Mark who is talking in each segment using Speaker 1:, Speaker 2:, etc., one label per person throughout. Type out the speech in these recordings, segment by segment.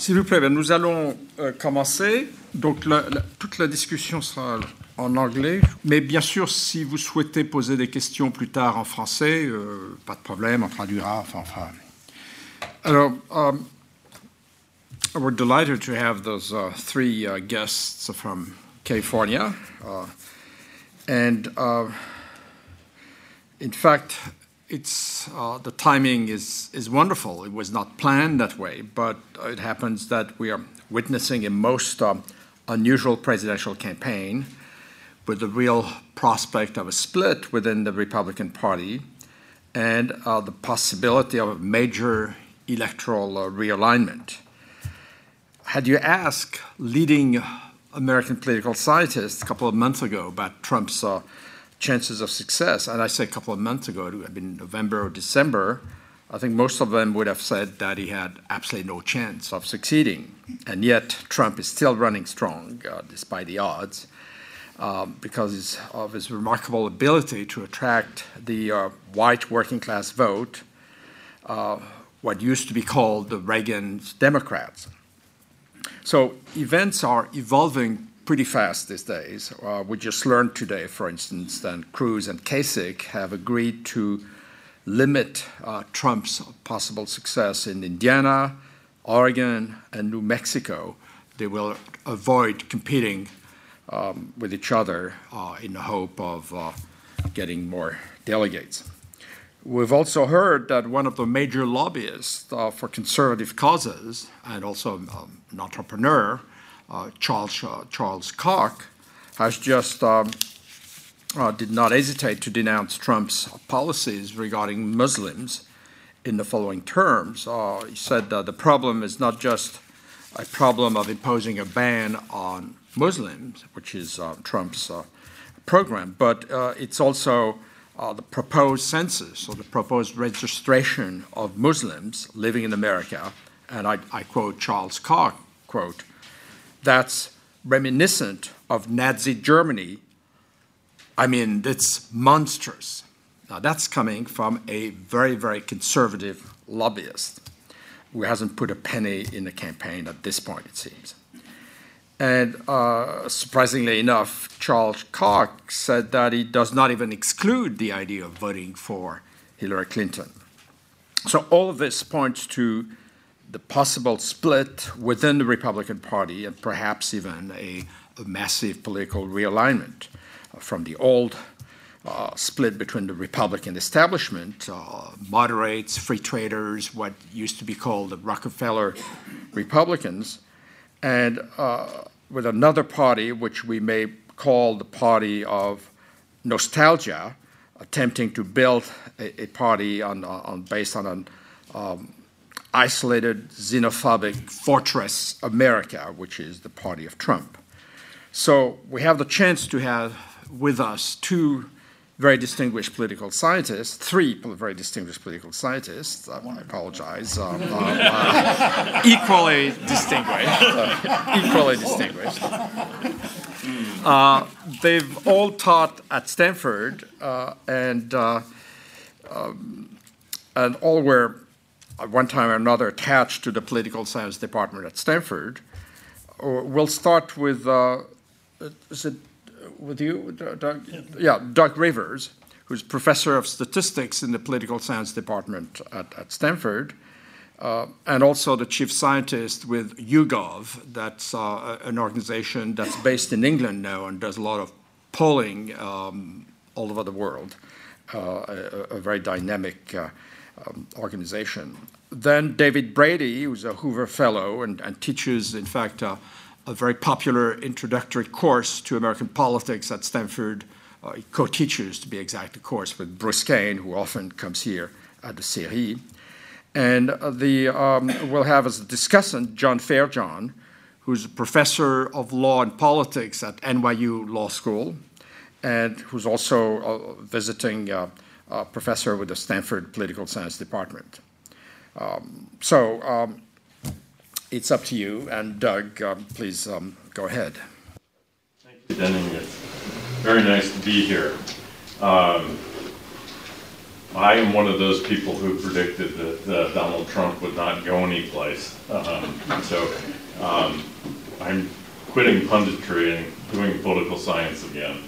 Speaker 1: S'il vous plaît, nous allons euh, commencer. Donc, la, la, toute la discussion sera en anglais. Mais bien sûr, si vous souhaitez poser des questions plus tard en français, euh, pas de problème, on traduira. Enfin, enfin. Alors, um, we're delighted to have those uh, three uh, guests from California. Uh, and uh, in fact, it's uh, the timing is is wonderful. It was not planned that way, but it happens that we are witnessing a most um, unusual presidential campaign with the real prospect of a split within the Republican Party and uh, the possibility of a major electoral uh, realignment. Had you asked leading American political scientists a couple of months ago about Trump's uh, chances of success, and I say a couple of months ago, it would have been November or December, I think most of them would have said that he had absolutely no chance of succeeding. And yet, Trump is still running strong uh, despite the odds um, because of his remarkable ability to attract the uh, white working class vote, uh, what used to be called the Reagan's Democrats. So, events are evolving pretty fast these days. Uh, we just learned today, for instance, that Cruz and Kasich have agreed to limit uh, Trump's possible success in Indiana, Oregon, and New Mexico. They will avoid competing um, with each other uh, in the hope of uh, getting more delegates. We've also heard that one of the major lobbyists uh, for conservative causes and also um, an entrepreneur Charles, uh, Charles Koch, has just um, uh, did not hesitate to denounce Trump's policies regarding Muslims in the following terms. Uh, he said that the problem is not just a problem of imposing a ban on Muslims, which is uh, Trump's uh, program, but it's also the proposed census or the proposed registration of Muslims living in America. And I, I quote Charles Koch, quote, that's reminiscent of Nazi Germany, I mean, that's monstrous. Now, that's coming from a very, very conservative lobbyist who hasn't put a penny in the campaign at this point, it seems. And uh, surprisingly enough, Charles Koch said that he does not even exclude the idea of voting for Hillary Clinton. So, all of this points to the possible split within the Republican Party and perhaps even a, a massive political realignment uh, from the old uh, split between the Republican establishment, uh, moderates, free traders, what used to be called the Rockefeller Republicans, and uh, with another party, which we may call the party of nostalgia, attempting to build a, a party on, on, based on an um, isolated xenophobic fortress America, which is the party of Trump. So we have the chance to have with us two very distinguished political scientists, three very distinguished political scientists. Uh, I apologize. Um, uh, uh, equally distinguished. Uh, equally distinguished. Uh, they've all taught at Stanford, uh, and um, and all were at one time or another attached to the political science department at Stanford. We'll start with, uh, is it with you, Doug? Yeah, Doug Rivers, who's professor of statistics in the political science department at, at Stanford. Uh, and also the chief scientist with YouGov, that's uh, an organization that's based in England now and does a lot of polling um, all over the world, uh, a, a, very dynamic uh, um, organization. Then David Brady, who's a Hoover Fellow and, and teaches, in fact, uh, a very popular introductory course to American politics at Stanford. Uh, co teaches, to be exact, the course with Bruce Cain, who often comes here at the CERI. And uh, the, um, we'll have as a discussant John Ferejohn, who's a professor of law and politics at NYU Law School, and who's also a visiting uh, professor with the Stanford Political Science Department. Um, so um, it's up to you. And Doug, um, please um, go ahead.
Speaker 2: Thank you, Denis. It's very nice to be here. Um, I am one of those people who predicted that uh, Donald Trump would not go anyplace. Um, so I'm quitting punditry and doing political science again.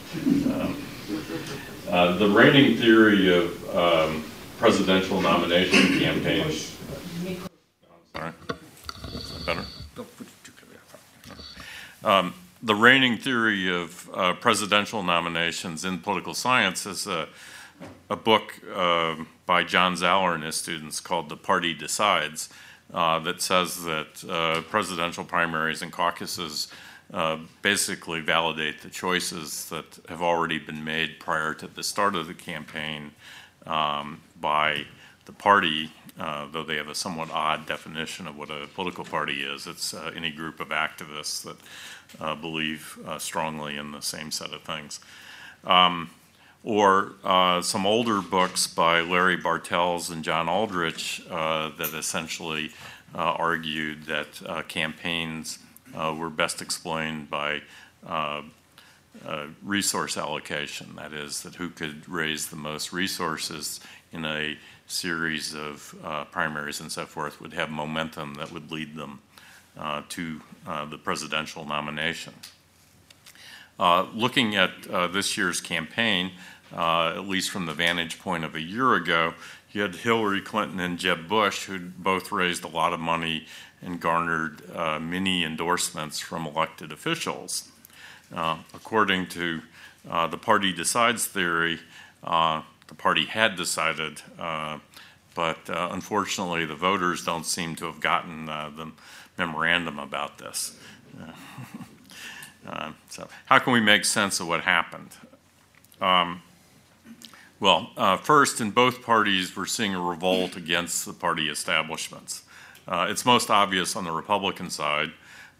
Speaker 2: Uh, the reigning theory of um, presidential nomination campaigns. Sorry, better? Um, the reigning theory of uh, presidential nominations in political science is a, a book uh, by John Zaller and his students called The Party Decides uh, that says that uh, presidential primaries and caucuses basically validate the choices that have already been made prior to the start of the campaign um, by the party, uh, though they have a somewhat odd definition of what a political party is. It's uh, any group of activists that uh, believe uh, strongly in the same set of things. Um, or uh, some older books by Larry Bartels and John Aldrich that essentially argued that campaigns uh, were best explained by uh, uh, resource allocation. That is, that who could raise the most resources in a series of uh, primaries and so forth would have momentum that would lead them uh, to uh, the presidential nomination. looking at this year's campaign, at least from the vantage point of a year ago, you had Hillary Clinton and Jeb Bush, who both raised a lot of money and garnered uh, many endorsements from elected officials. Uh, according to uh, the party decides theory, uh, the party had decided, uh, but uh, unfortunately, the voters don't seem to have gotten the memorandum about this. so, how can we make sense of what happened? Um, well, first, in both parties, we're seeing a revolt against the party establishments. Uh, it's most obvious on the Republican side,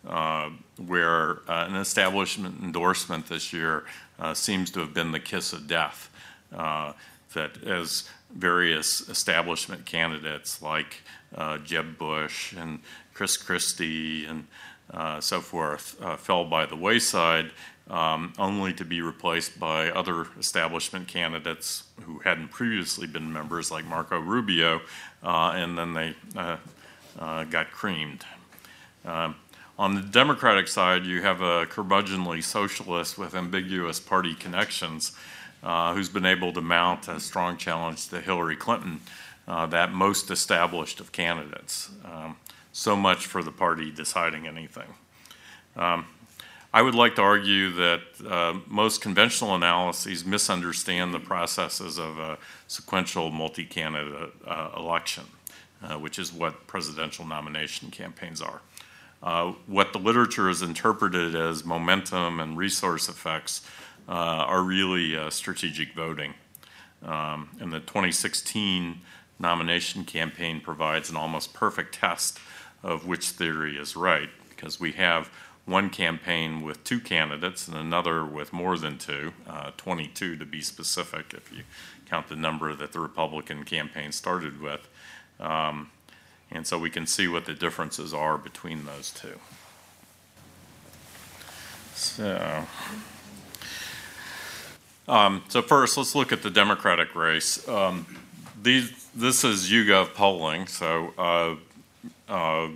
Speaker 2: uh, where uh, an establishment endorsement this year uh, seems to have been the kiss of death. Uh, that as various establishment candidates like uh, Jeb Bush and Chris Christie and so forth fell by the wayside, um, only to be replaced by other establishment candidates who hadn't previously been members, like Marco Rubio, and then they uh, got creamed. Uh, on the Democratic side, you have a curmudgeonly socialist with ambiguous party connections uh, who's been able to mount a strong challenge to Hillary Clinton, uh, that most established of candidates. Um, so much for the party deciding anything. Um, I would like to argue that uh, most conventional analyses misunderstand the processes of a sequential multi candidate uh, election. Uh, which is what presidential nomination campaigns are. Uh, what the literature has interpreted as momentum and resource effects uh, are really uh, strategic voting. Um, and the 2016 nomination campaign provides an almost perfect test of which theory is right, because we have one campaign with two candidates and another with more than two, uh, 22 to be specific, if you count the number that the Republican campaign started with. Um, and so we can see what the differences are between those two. So, um, so first, let's look at the Democratic race. Um, these, this is YouGov polling, so uh, uh,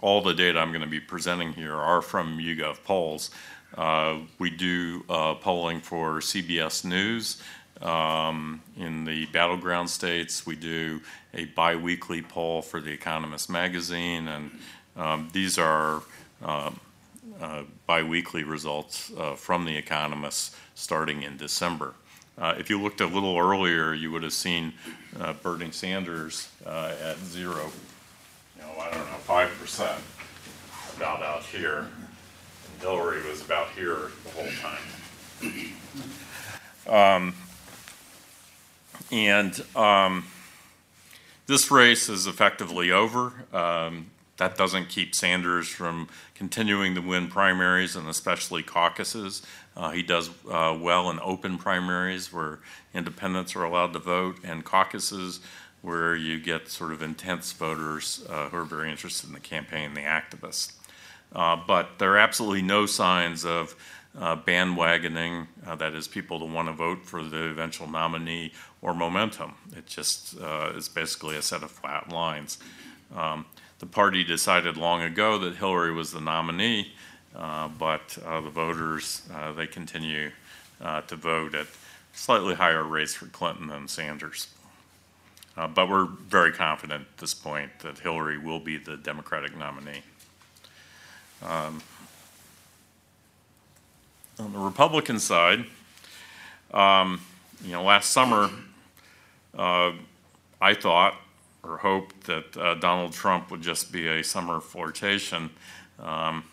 Speaker 2: all the data I'm going to be presenting here are from YouGov polls. Uh, we do uh, polling for CBS News um, in the battleground states. We do a biweekly poll for The Economist magazine, and um, these are uh, uh, biweekly results uh, from The Economist starting in December. Uh, if you looked a little earlier, you would have seen uh, Bernie Sanders uh, at zero, you know, I don't know, five percent, about out here, and Hillary was about here the whole time. Um, and um, this race is effectively over. Um, that doesn't keep Sanders from continuing to win primaries and especially caucuses. Uh, he does uh, well in open primaries where independents are allowed to vote, and caucuses where you get sort of intense voters uh, who are very interested in the campaign, the activists. Uh, but there are absolutely no signs of uh, bandwagoning, uh, that is, people to want to vote for the eventual nominee, or momentum. It just uh, is basically a set of flat lines. Um, the party decided long ago that Hillary was the nominee, uh, but uh, the voters, uh, they continue to vote at slightly higher rates for Clinton than Sanders. Uh, but we're very confident at this point that Hillary will be the Democratic nominee. Um, on the Republican side, um, you know, last summer, uh, I thought or hoped that uh, Donald Trump would just be a summer flirtation um,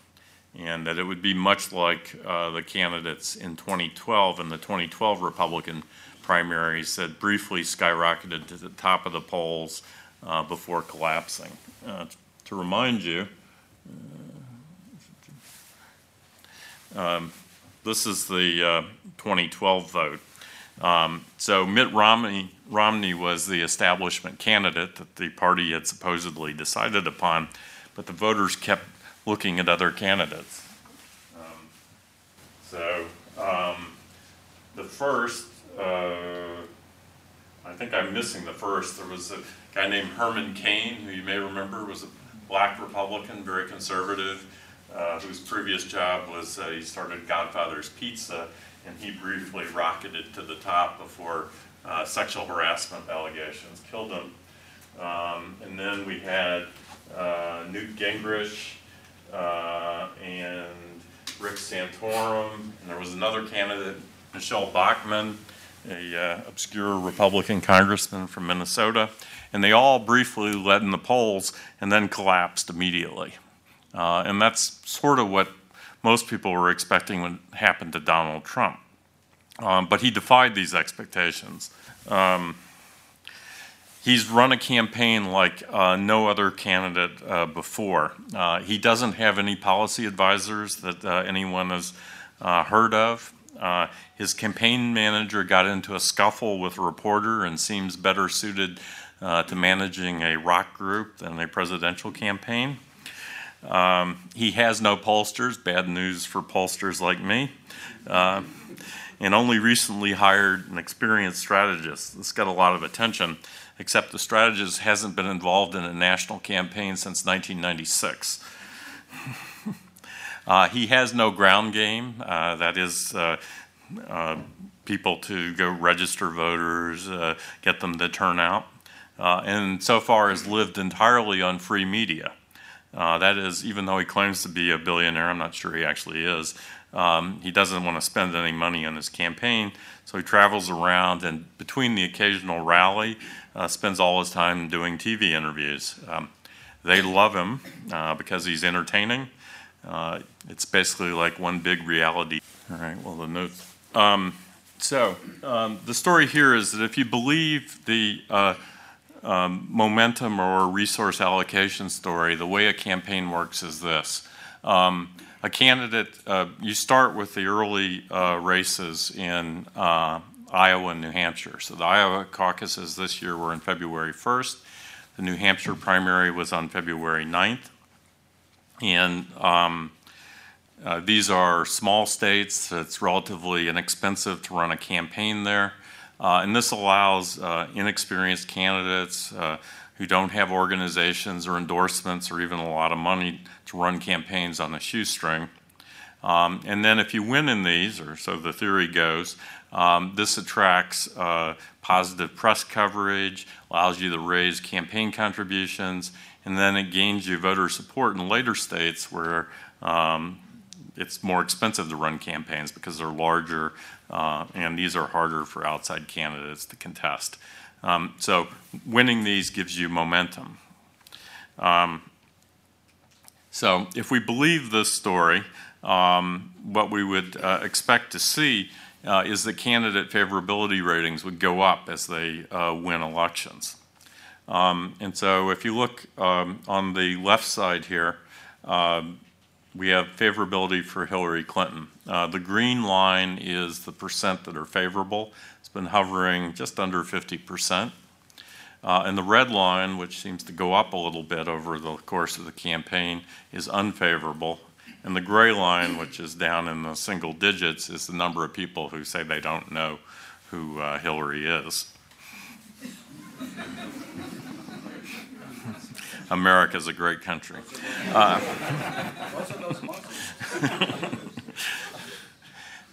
Speaker 2: and that it would be much like uh, the candidates in 2012 in the 2012 Republican primaries that briefly skyrocketed to the top of the polls uh, before collapsing. Uh, to remind you, uh, um, this is the uh, 2012 vote. Um, so Mitt Romney, Romney was the establishment candidate that the party had supposedly decided upon, but the voters kept looking at other candidates. Um, so um, the first, uh, I think I'm missing the first. There was a guy named Herman Cain, who you may remember was a black Republican, very conservative uh, whose previous job was uh, he started Godfather's Pizza, and he briefly rocketed to the top before uh, sexual harassment allegations killed him. Um, and then we had uh, Newt Gingrich uh, and Rick Santorum, and there was another candidate, Michele Bachmann, a obscure Republican congressman from Minnesota, and they all briefly led in the polls and then collapsed immediately. Uh, and that's sort of what most people were expecting would happen to Donald Trump. Um, but he defied these expectations. Um, he's run a campaign like uh, no other candidate uh, before. Uh, he doesn't have any policy advisors that uh, anyone has uh, heard of. his campaign manager got into a scuffle with a reporter and seems better suited to managing a rock group than a presidential campaign. Um, he has no pollsters, bad news for pollsters like me, uh, and only recently hired an experienced strategist. This got a lot of attention, except the strategist hasn't been involved in a national campaign since 1996. uh, he has no ground game, uh, that is, uh, uh, people to go register voters, uh, get them to turn out, and so far has lived entirely on free media. Uh, that is, even though he claims to be a billionaire, I'm not sure he actually is. Um, he doesn't want to spend any money on his campaign, so he travels around and between the occasional rally, uh, spends all his time doing TV interviews. Um, they love him uh, because he's entertaining. Uh, it's basically like one big reality. All right, well, the notes. Um, so, um, the story here is that if you believe the uh, um, momentum or resource allocation story, the way a campaign works is this. Um, a candidate, uh, you start with the early uh, races in uh, Iowa and New Hampshire. So the Iowa caucuses this year were in February 1st. The New Hampshire primary was on February 9th. And um, uh, these are small states. It's relatively inexpensive to run a campaign there. Uh, and this allows uh, inexperienced candidates uh, who don't have organizations or endorsements or even a lot of money to run campaigns on a shoestring. Um, and then if you win in these, or so the theory goes, um, this attracts uh, positive press coverage, allows you to raise campaign contributions, and then it gains you voter support in later states where um, it's more expensive to run campaigns because they're larger uh, and these are harder for outside candidates to contest. Um, so winning these gives you momentum. Um, so if we believe this story, um, what we would uh, expect to see uh, is that candidate favorability ratings would go up as they uh, win elections. Um, and so if you look um, on the left side here, um, we have favorability for Hillary Clinton. Uh, the green line is the percent that are favorable. It's been hovering just under 50%. Uh, and the red line, which seems to go up a little bit over the course of the campaign, is unfavorable. And the gray line, which is down in the single digits, is the number of people who say they don't know who uh, Hillary is. America's a great country. Uh,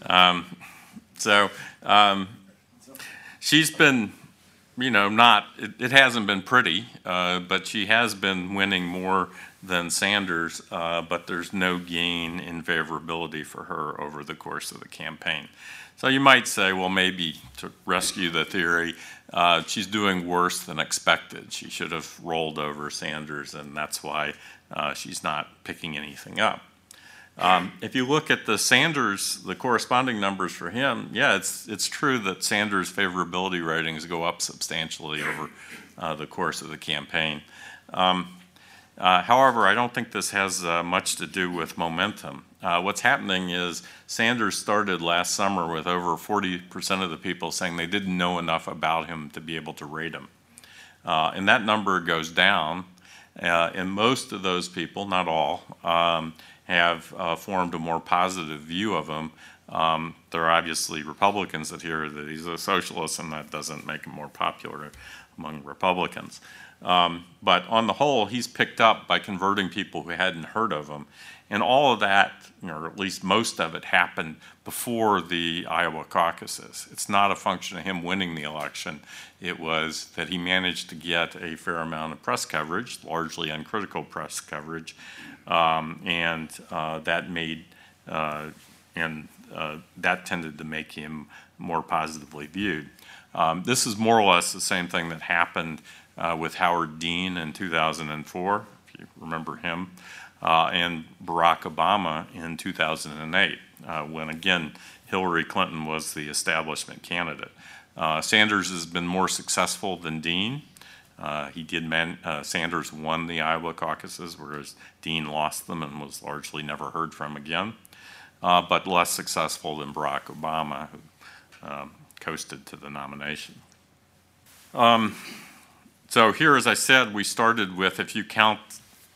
Speaker 2: um, so um, she's been, you know, not, it, it hasn't been pretty, uh, but she has been winning more than Sanders, uh, but there's no gain in favorability for her over the course of the campaign. So you might say, well, maybe to rescue the theory, uh, she's doing worse than expected. She should have rolled over Sanders, and that's why uh, she's not picking anything up. Um, if you look at the Sanders, the corresponding numbers for him, yeah, it's it's true that Sanders' favorability ratings go up substantially over uh, the course of the campaign. Um, uh, however, I don't think this has uh, much to do with momentum. Uh, what's happening is Sanders started last summer with over 40% of the people saying they didn't know enough about him to be able to rate him. Uh, and that number goes down, uh, and most of those people, not all, um, have uh, formed a more positive view of him. Um, there are obviously Republicans that hear that he's a socialist, and that doesn't make him more popular among Republicans. Um, but on the whole, he's picked up by converting people who hadn't heard of him. And all of that, or at least most of it, happened before the Iowa caucuses. It's not a function of him winning the election. It was that he managed to get a fair amount of press coverage, largely uncritical press coverage, um, and uh, that made uh, and uh, that tended to make him more positively viewed. Um, this is more or less the same thing that happened uh, with Howard Dean in 2004, if you remember him uh, and Barack Obama in 2008, uh, when again Hillary Clinton was the establishment candidate. Uh, Sanders has been more successful than Dean. Uh, he did man, uh, Sanders won the Iowa caucuses, whereas Dean lost them and was largely never heard from again, uh, but less successful than Barack Obama, who um, coasted to the nomination. Um, so here, as I said, we started with, if you count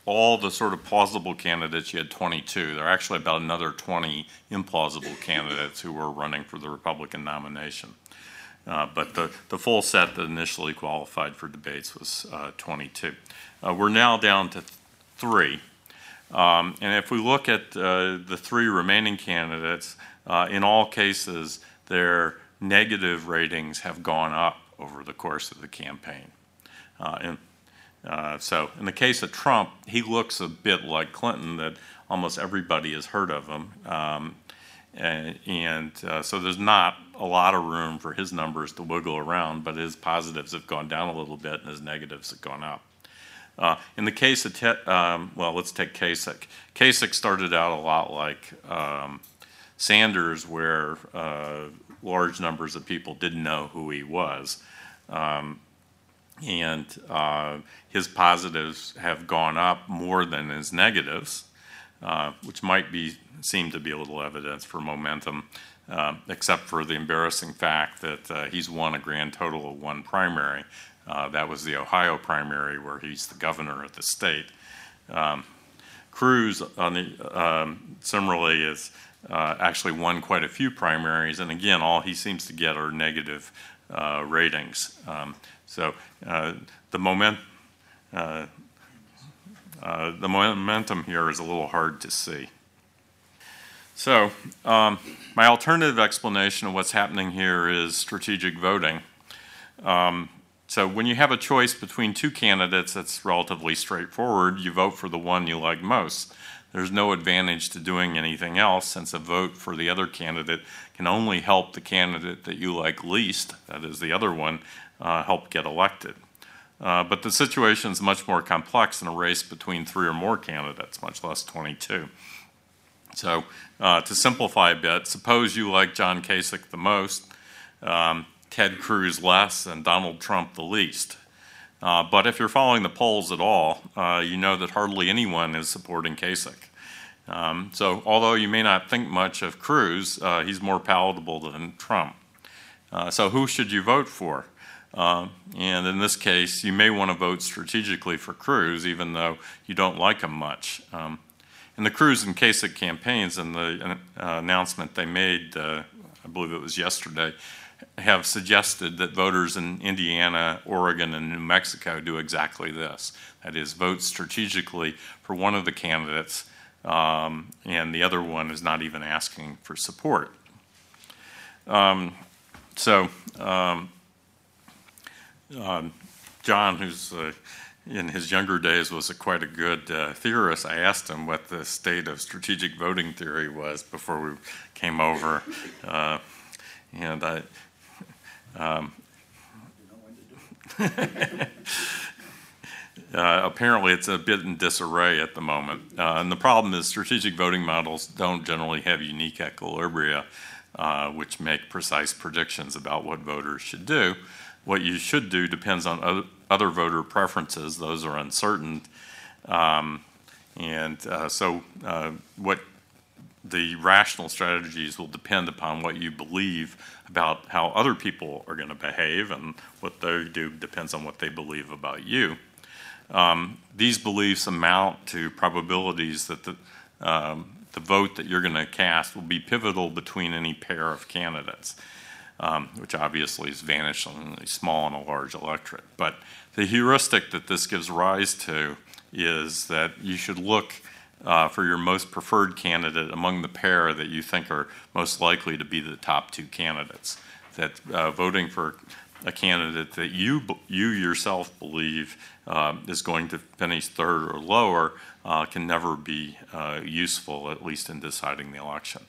Speaker 2: all the sort of plausible candidates, you had 22. There are actually about another 20 implausible candidates who were running for the Republican nomination. Uh, but the, the full set that initially qualified for debates was uh, 22. Uh, we're now down to th- three. Um, and if we look at uh, the three remaining candidates, uh, in all cases, their negative ratings have gone up over the course of the campaign. Uh, and uh, so, in the case of Trump, he looks a bit like Clinton, that almost everybody has heard of him. Um, and, and uh, so, there's not a lot of room for his numbers to wiggle around, but his positives have gone down a little bit and his negatives have gone up. Uh, in the case of, te- um, well, let's take Kasich. Kasich started out a lot like um, Sanders, where uh, large numbers of people didn't know who he was. Um, and uh, his positives have gone up more than his negatives, uh, which might be seem to be a little evidence for momentum, uh, except for the embarrassing fact that uh, he's won a grand total of one primary. Uh, that was the Ohio primary, where he's the governor of the state. Um, Cruz, on the, um, similarly, is uh, actually won quite a few primaries, and again, all he seems to get are negative ratings. Um, so uh, the moment, uh, uh, the momentum here is a little hard to see. So um, my alternative explanation of what's happening here is strategic voting. Um, so when you have a choice between two candidates that's relatively straightforward, you vote for the one you like most. There's no advantage to doing anything else since a vote for the other candidate can only help the candidate that you like least, that is the other one, uh, help get elected. Uh, but the situation is much more complex in a race between three or more candidates, much less 22. So, uh, to simplify a bit, suppose you like John Kasich the most, um, Ted Cruz less, and Donald Trump the least. Uh, but if you're following the polls at all, uh, you know that hardly anyone is supporting Kasich. Um, so, although you may not think much of Cruz, uh, he's more palatable than Trump. Uh, so, who should you vote for? Uh, and in this case, you may want to vote strategically for Cruz, even though you don't like him much. Um, and the Cruz and Kasich campaigns and the uh, announcement they made, uh, I believe it was yesterday, have suggested that voters in Indiana, Oregon, and New Mexico do exactly this. That is, vote strategically for one of the candidates, um, and the other one is not even asking for support. Um, so, um, uh, John, who's uh, in his younger days was a quite a good uh, theorist. I asked him what the state of strategic voting theory was before we came over, uh, and I. Um, Uh, apparently, it's a bit in disarray at the moment. Uh, and the problem is, strategic voting models don't generally have unique equilibria, uh, which make precise predictions about what voters should do. What you should do depends on other, voter preferences, those are uncertain. Um, and uh, so, uh, what the rational strategies will depend upon what you believe about how other people are going to behave, and what they do depends on what they believe about you. Um, these beliefs amount to probabilities that the, um, the vote that you're going to cast will be pivotal between any pair of candidates, um, which obviously is vanishingly small in a large electorate. But the heuristic that this gives rise to is that you should look uh, for your most preferred candidate among the pair that you think are most likely to be the top two candidates. That uh, voting for a candidate that you you yourself believe uh, is going to finish third or lower uh, can never be uh, useful, at least in deciding the election.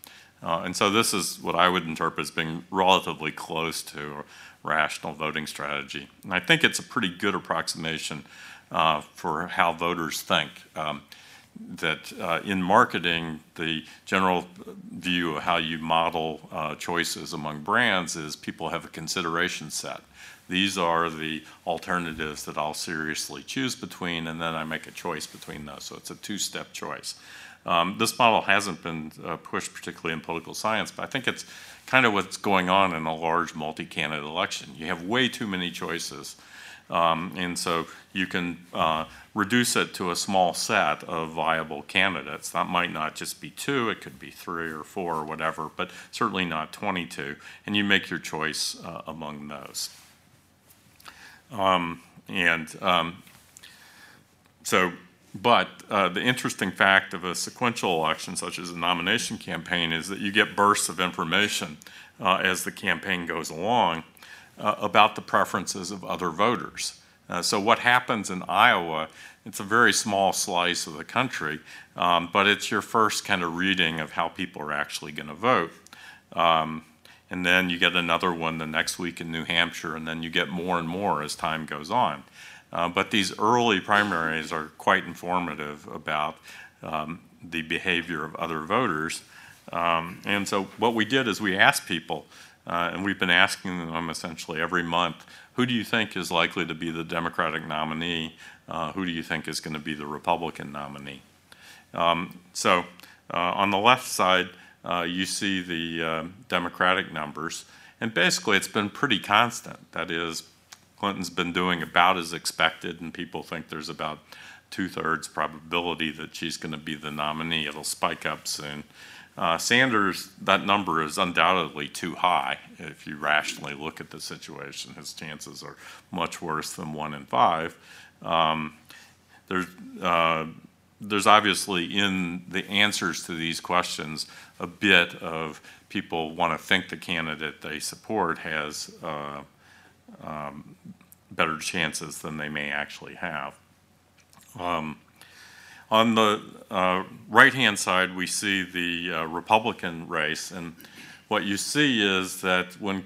Speaker 2: Uh, and so this is what I would interpret as being relatively close to a rational voting strategy. And I think it's a pretty good approximation uh, for how voters think. Um, that uh, in marketing, the general view of how you model uh, choices among brands is people have a consideration set. These are the alternatives that I'll seriously choose between, and then I make a choice between those. So it's a two step choice. Um, this model hasn't been uh, pushed particularly in political science, but I think it's kind of what's going on in a large multi candidate election. You have way too many choices. Um, and so you can uh, reduce it to a small set of viable candidates. That might not just be two, it could be three or four or whatever, but certainly not 22. And you make your choice uh, among those. Um, and um, so, but uh, the interesting fact of a sequential election, such as a nomination campaign, is that you get bursts of information uh, as the campaign goes along uh, about the preferences of other voters. Uh, so, what happens in Iowa, it's a very small slice of the country, um, but it's your first kind of reading of how people are actually going to vote. Um, and then you get another one the next week in New Hampshire, and then you get more and more as time goes on. Uh, but these early primaries are quite informative about um, the behavior of other voters. Um, and so, what we did is we asked people uh, and we've been asking them essentially every month who do you think is likely to be the Democratic nominee? Uh, who do you think is going to be the Republican nominee? Um, so, uh, on the left side, uh, you see the Democratic numbers, and basically it's been pretty constant. That is, Clinton's been doing about as expected, and people think there's about two thirds probability that she's going to be the nominee. It'll spike up soon. Uh, Sanders, that number is undoubtedly too high. If you rationally look at the situation, his chances are much worse than one in five. Um, there's, uh, there's obviously in the answers to these questions a bit of people want to think the candidate they support has uh, um, better chances than they may actually have. Um, on the uh, right hand side, we see the uh, Republican race. And what you see is that when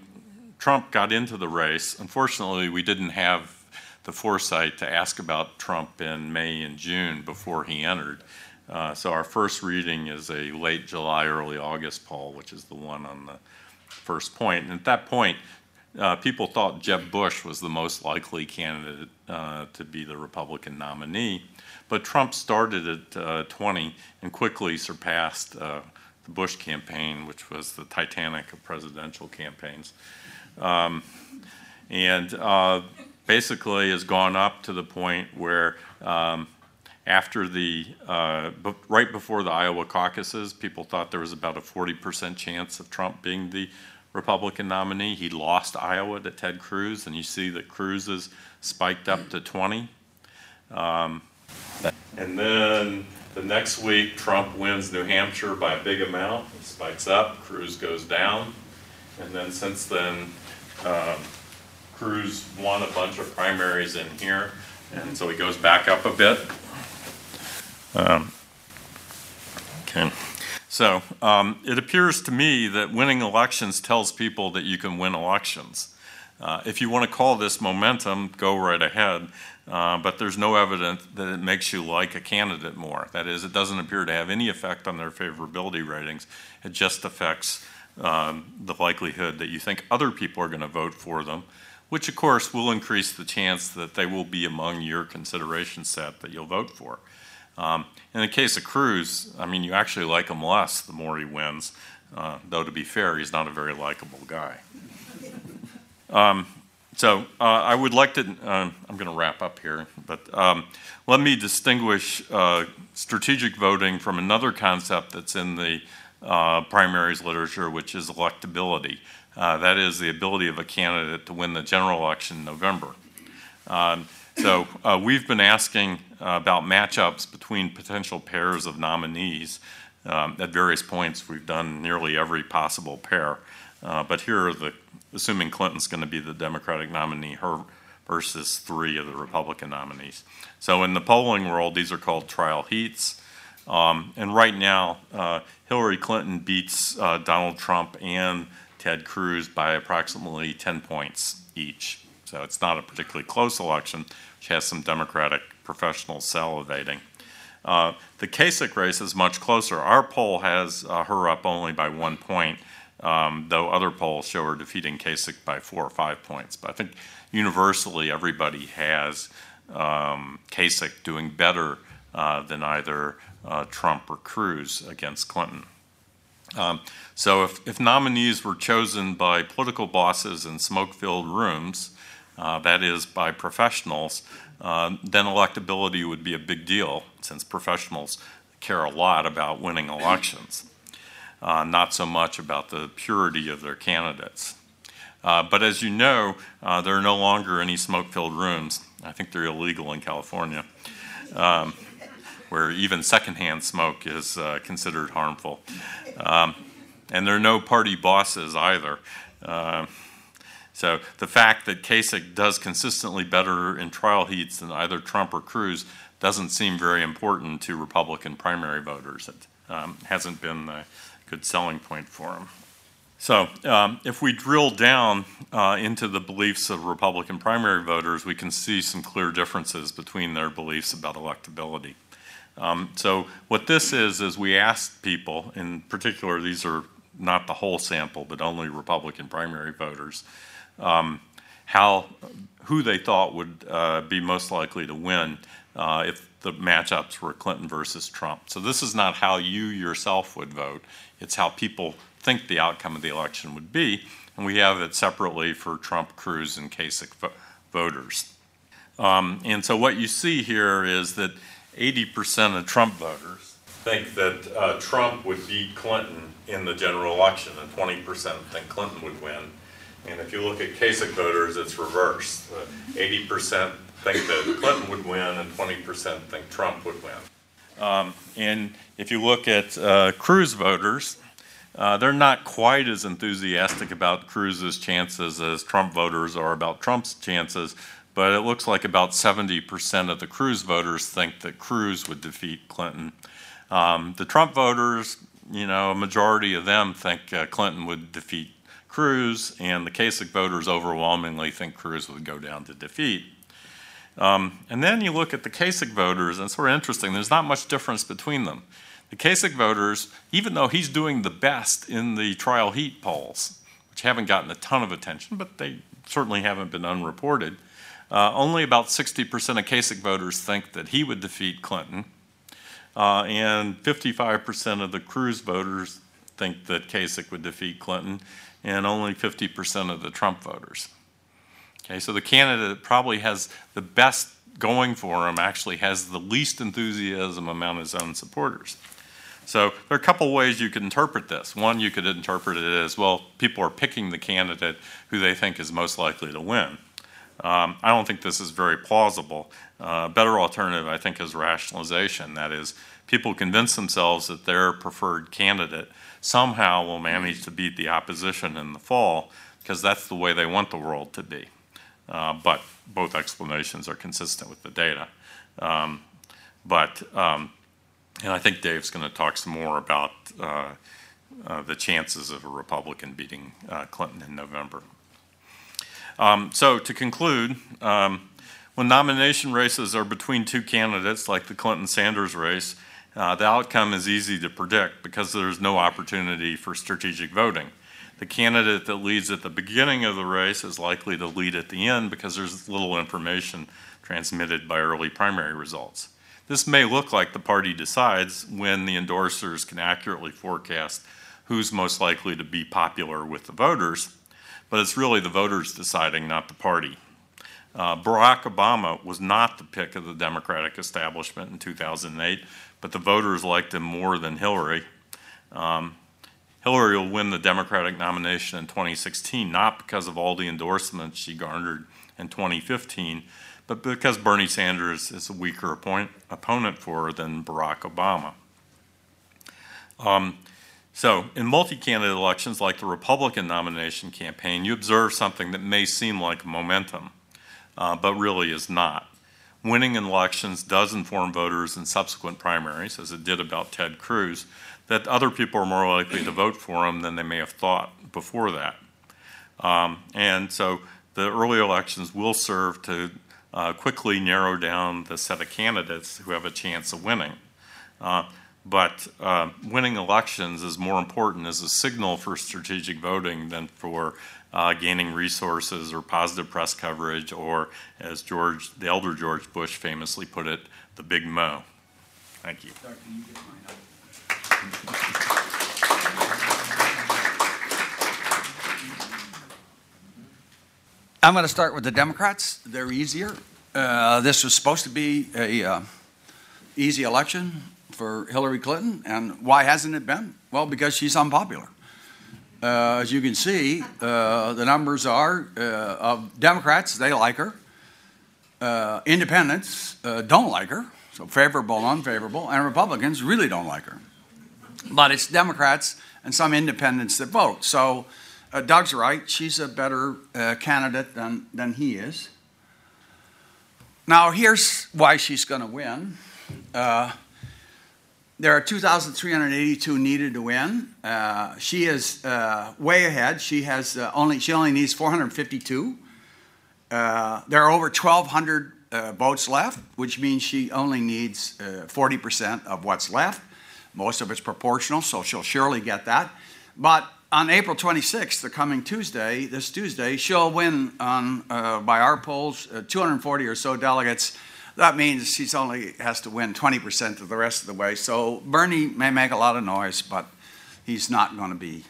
Speaker 2: Trump got into the race, unfortunately, we didn't have the foresight to ask about Trump in May and June before he entered. Uh, so our first reading is a late July, early August poll, which is the one on the first point. And at that point, uh, people thought Jeb Bush was the most likely candidate uh, to be the Republican nominee. But Trump started at uh, 20 and quickly surpassed uh, the Bush campaign, which was the Titanic of presidential campaigns. Um, and uh, basically has gone up to the point where um, after the, uh, b- right before the Iowa caucuses, people thought there was about a 40% chance of Trump being the Republican nominee. He lost Iowa to Ted Cruz, and you see that Cruz is spiked up to 20. Um, and then the next week, Trump wins New Hampshire by a big amount. He spikes up, Cruz goes down. And then since then, um, Cruz won a bunch of primaries in here, and so he goes back up a bit. Um, okay. So um, it appears to me that winning elections tells people that you can win elections. Uh, if you want to call this momentum, go right ahead. Uh, but there's no evidence that it makes you like a candidate more. That is, it doesn't appear to have any effect on their favorability ratings. It just affects um, the likelihood that you think other people are going to vote for them, which of course will increase the chance that they will be among your consideration set that you'll vote for. Um, in the case of Cruz, I mean, you actually like him less the more he wins, uh, though to be fair, he's not a very likable guy. Um, so uh, I would like to, uh, I'm going to wrap up here, but um, let me distinguish uh, strategic voting from another concept that's in the uh, primaries literature, which is electability. Uh, that is the ability of a candidate to win the general election in November. Um, so uh, we've been asking about matchups between potential pairs of nominees. Um, at various points, we've done nearly every possible pair. Uh, but here are the, assuming Clinton's going to be the Democratic nominee, her versus three of the Republican nominees. So in the polling world, these are called trial heats. Um, and right now, uh, Hillary Clinton beats uh, Donald Trump and Ted Cruz by approximately 10 points each. So it's not a particularly close election, has some Democratic professionals salivating. Uh, the Kasich race is much closer. Our poll has uh, her up only by one point, um, though other polls show her defeating Kasich by four or five points. But I think universally everybody has um, Kasich doing better uh, than either uh, Trump or Cruz against Clinton. Um, so if, if, nominees were chosen by political bosses in smoke-filled rooms, uh, that is by professionals, uh, then electability would be a big deal since professionals care a lot about winning elections, uh, not so much about the purity of their candidates. Uh, but as you know, uh, there are no longer any smoke-filled rooms. I think they're illegal in California. Um, where even secondhand smoke is uh, considered harmful. Um, and there are no party bosses either. So the fact that Kasich does consistently better in trial heats than either Trump or Cruz doesn't seem very important to Republican primary voters. It um, hasn't been a good selling point for them. So, um, if we drill down uh, into the beliefs of Republican primary voters, we can see some clear differences between their beliefs about electability. Um, so what this is is we asked people, in particular, these are not the whole sample, but only Republican primary voters, um, how who they thought would uh, be most likely to win uh, if the matchups were Clinton versus Trump. So this is not how you yourself would vote; it's how people think the outcome of the election would be, and we have it separately for Trump, Cruz, and Kasich vo- voters. Um, and so what you see here is that 80% of Trump voters think that uh, Trump would beat Clinton in the general election, and 20% think Clinton would win. And if you look at Kasich voters, it's reversed. Uh, 80% think that Clinton would win, and 20% think Trump would win. Um, and if you look at uh, Cruz voters, uh, they're not quite as enthusiastic about Cruz's chances as Trump voters are about Trump's chances, but it looks like about 70% of the Cruz voters think that Cruz would defeat Clinton. Um, the Trump voters, you know, a majority of them think uh, Clinton would defeat Cruz, and the Kasich voters overwhelmingly think Cruz would go down to defeat. Um, and then you look at the Kasich voters, and it's sort of interesting. There's not much difference between them. The Kasich voters, even though he's doing the best in the trial heat polls, which haven't gotten a ton of attention, but they certainly haven't been unreported, uh, only about 60% of Kasich voters think that he would defeat Clinton, uh, and 55% of the Cruz voters think that Kasich would defeat Clinton, and only 50% of the Trump voters. Okay, so the candidate that probably has the best going for him actually has the least enthusiasm among his own supporters. So there are a couple ways you could interpret this. One, you could interpret it as well, people are picking the candidate who they think is most likely to win. Um, I don't think this is very plausible. Uh, a better alternative, I think, is rationalization. That is, people convince themselves that their preferred candidate somehow will manage to beat the opposition in the fall because that's the way they want the world to be. Uh, but both explanations are consistent with the data. Um, but um, and I think Dave's going to talk some more about uh, uh, the chances of a Republican beating uh, Clinton in November. Um, so to conclude, um, when nomination races are between two candidates, like the Clinton-Sanders race, uh, the outcome is easy to predict because there's no opportunity for strategic voting. The candidate that leads at the beginning of the race is likely to lead at the end because there's little information transmitted by early primary results. This may look like the party decides when the endorsers can accurately forecast who's most likely to be popular with the voters, but it's really the voters deciding, not the party. Uh, Barack Obama was not the pick of the Democratic establishment in 2008, but the voters liked him more than Hillary. Um, Hillary will win the Democratic nomination in 2016, not because of all the endorsements she garnered in 2015, but because Bernie Sanders is a weaker opponent, opponent for her than Barack Obama. Um, so, in multi candidate elections like the Republican nomination campaign, you observe something that may seem like momentum, uh, but really is not. Winning elections does inform voters in subsequent primaries, as it did about Ted Cruz, that other people are more likely to vote for him than they may have thought before that. Um, and so the early elections will serve to uh, quickly narrow down the set of candidates who have a chance of winning. Uh, but uh, winning elections is more important as a signal for strategic voting than for uh, gaining resources or positive press coverage, or as George, the elder George Bush famously put it, the big mo. Thank you.
Speaker 3: I'm going to start with the Democrats. They're easier. Uh, this was supposed to be a uh, easy election for Hillary Clinton, and why hasn't it been? Well, because she's unpopular. Uh, as you can see, uh, the numbers are uh, of Democrats, they like her. Uh, independents don't like her, so favorable, unfavorable, and Republicans really don't like her. But it's Democrats and some independents that vote. So uh, Doug's right. She's a better uh, candidate than, than he is. Now, here's why she's going to win. Uh, there are 2,382 needed to win. Uh, she is uh, way ahead. She has uh, only she only needs 452. there are over 1,200 votes left, which means she only needs 40% of what's left. Most of it's proportional, so she'll surely get that. But on April 26th, the coming Tuesday, this Tuesday, she'll win on, uh, by our polls, uh, 240 or so delegates. That means she's only has to win 20% of the rest of the way. So Bernie may make a lot of noise, but he's not going to be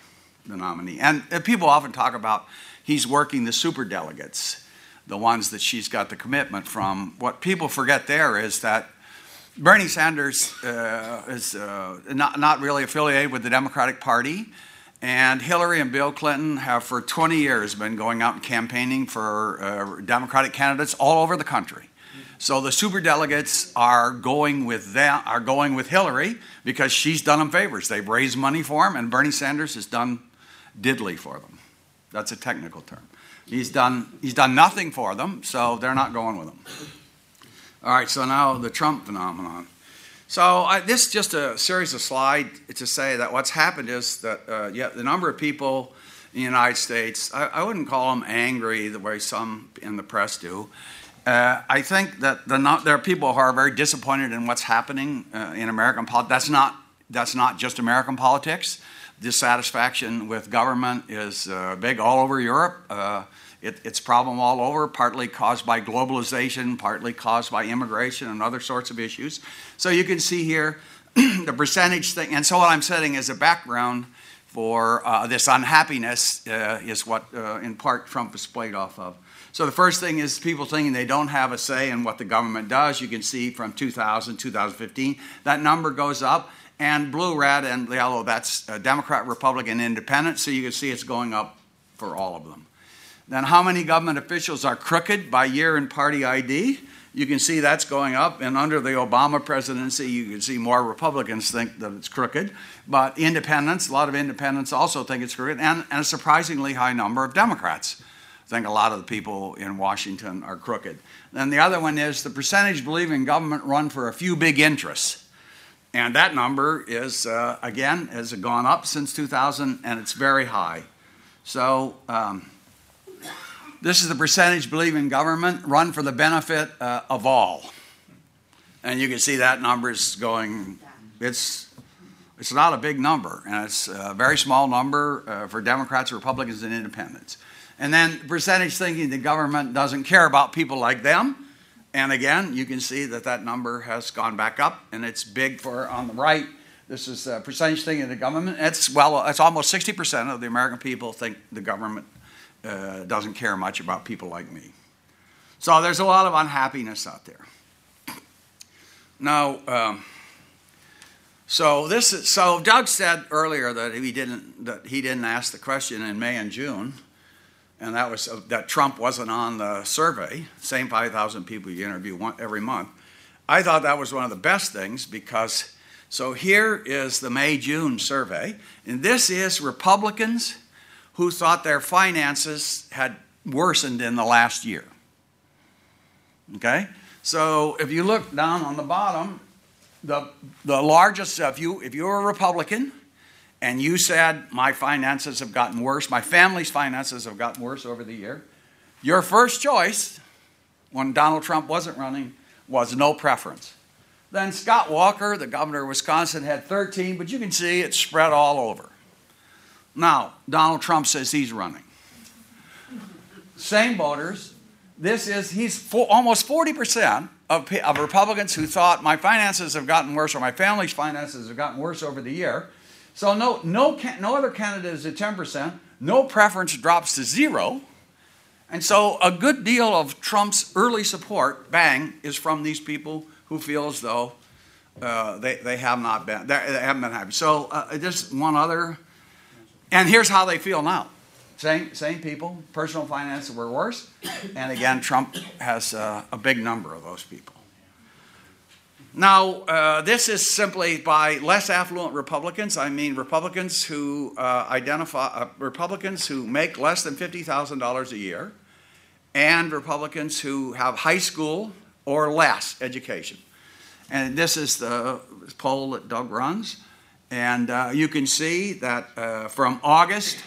Speaker 3: the nominee. And uh, people often talk about he's working the super delegates, the ones that she's got the commitment from. What people forget there is that Bernie Sanders uh, is uh, not, not really affiliated with the Democratic Party. And Hillary and Bill Clinton have for 20 years been going out and campaigning for uh, Democratic candidates all over the country. So the super delegates are going with them, are going with Hillary because she's done them favors. They've raised money for him, and Bernie Sanders has done diddly for them. That's a technical term. He's done he's done nothing for them, so they're not going with him. All right, so now the Trump phenomenon. So I, this is just a series of slides to say that what's happened is that uh, yeah, the number of people in the United States, I, I, wouldn't call them angry the way some in the press do. Uh, I think that the not, there are people who are very disappointed in what's happening uh, in American politics. That's not that's not just American politics. Dissatisfaction with government is uh, big all over Europe. Uh, it, it's a problem all over, partly caused by globalization, partly caused by immigration and other sorts of issues. So you can see here the percentage thing. And so what I'm setting as a background for uh, this unhappiness uh, is what, in part, Trump is played off of. So the first thing is people thinking they don't have a say in what the government does. You can see from 2000, 2015, that number goes up. And blue, red, and yellow, that's uh, Democrat, Republican, Independent. So you can see it's going up for all of them. Then how many government officials are crooked by year and party ID? You can see that's going up. And under the Obama presidency, you can see more Republicans think that it's crooked. But independents, a lot of independents also think it's crooked, and, and a surprisingly high number of Democrats think a lot of the people in Washington are crooked. Then the other one is the percentage believe in government run for a few big interests. And that number is, uh, again, has gone up since 2000 and it's very high. So, um, this is the percentage believe in government run for the benefit uh, of all. And you can see that number is going, it's, it's not a big number, and it's a very small number uh, for Democrats, Republicans, and independents. And then percentage thinking the government doesn't care about people like them. And again, you can see that that number has gone back up, and it's big for on the right. This is a percentage thinking the government. It's well, it's almost 60% of the American people think the government uh, doesn't care much about people like me. So there's a lot of unhappiness out there. Now, um, so this is, so Doug said earlier that he didn't that he didn't ask the question in May and June, and that was uh, that Trump wasn't on the survey. Same 5,000 people you interview one, every month. I thought that was one of the best things because so here is the May June survey, and this is Republicans who thought their finances had worsened in the last year. Okay? So if you look down on the bottom, the, the largest, if you, if you're a Republican and you said, my finances have gotten worse, my family's finances have gotten worse over the year, your first choice when Donald Trump wasn't running was no preference. Then Scott Walker, the governor of Wisconsin, had 13, but you can see it spread all over. Now, Donald Trump says he's running. Same voters. This is, he's almost 40% of, of Republicans who thought my finances have gotten worse or my family's finances have gotten worse over the year. So no, no, no other candidate is at 10%. No preference drops to zero. And so a good deal of Trump's early support, bang, is from these people who feel as though uh, they, they have not been, they haven't been happy. So uh, just one other and here's how they feel now. Same, same people, personal finances were worse. And again, Trump has uh, a big number of those people. Now, uh, this is simply by less affluent Republicans. I mean, Republicans who uh, identify, uh, Republicans who make less than $50,000 a year, and Republicans who have high school or less education. And this is the poll that Doug runs. And uh, you can see that uh, from August,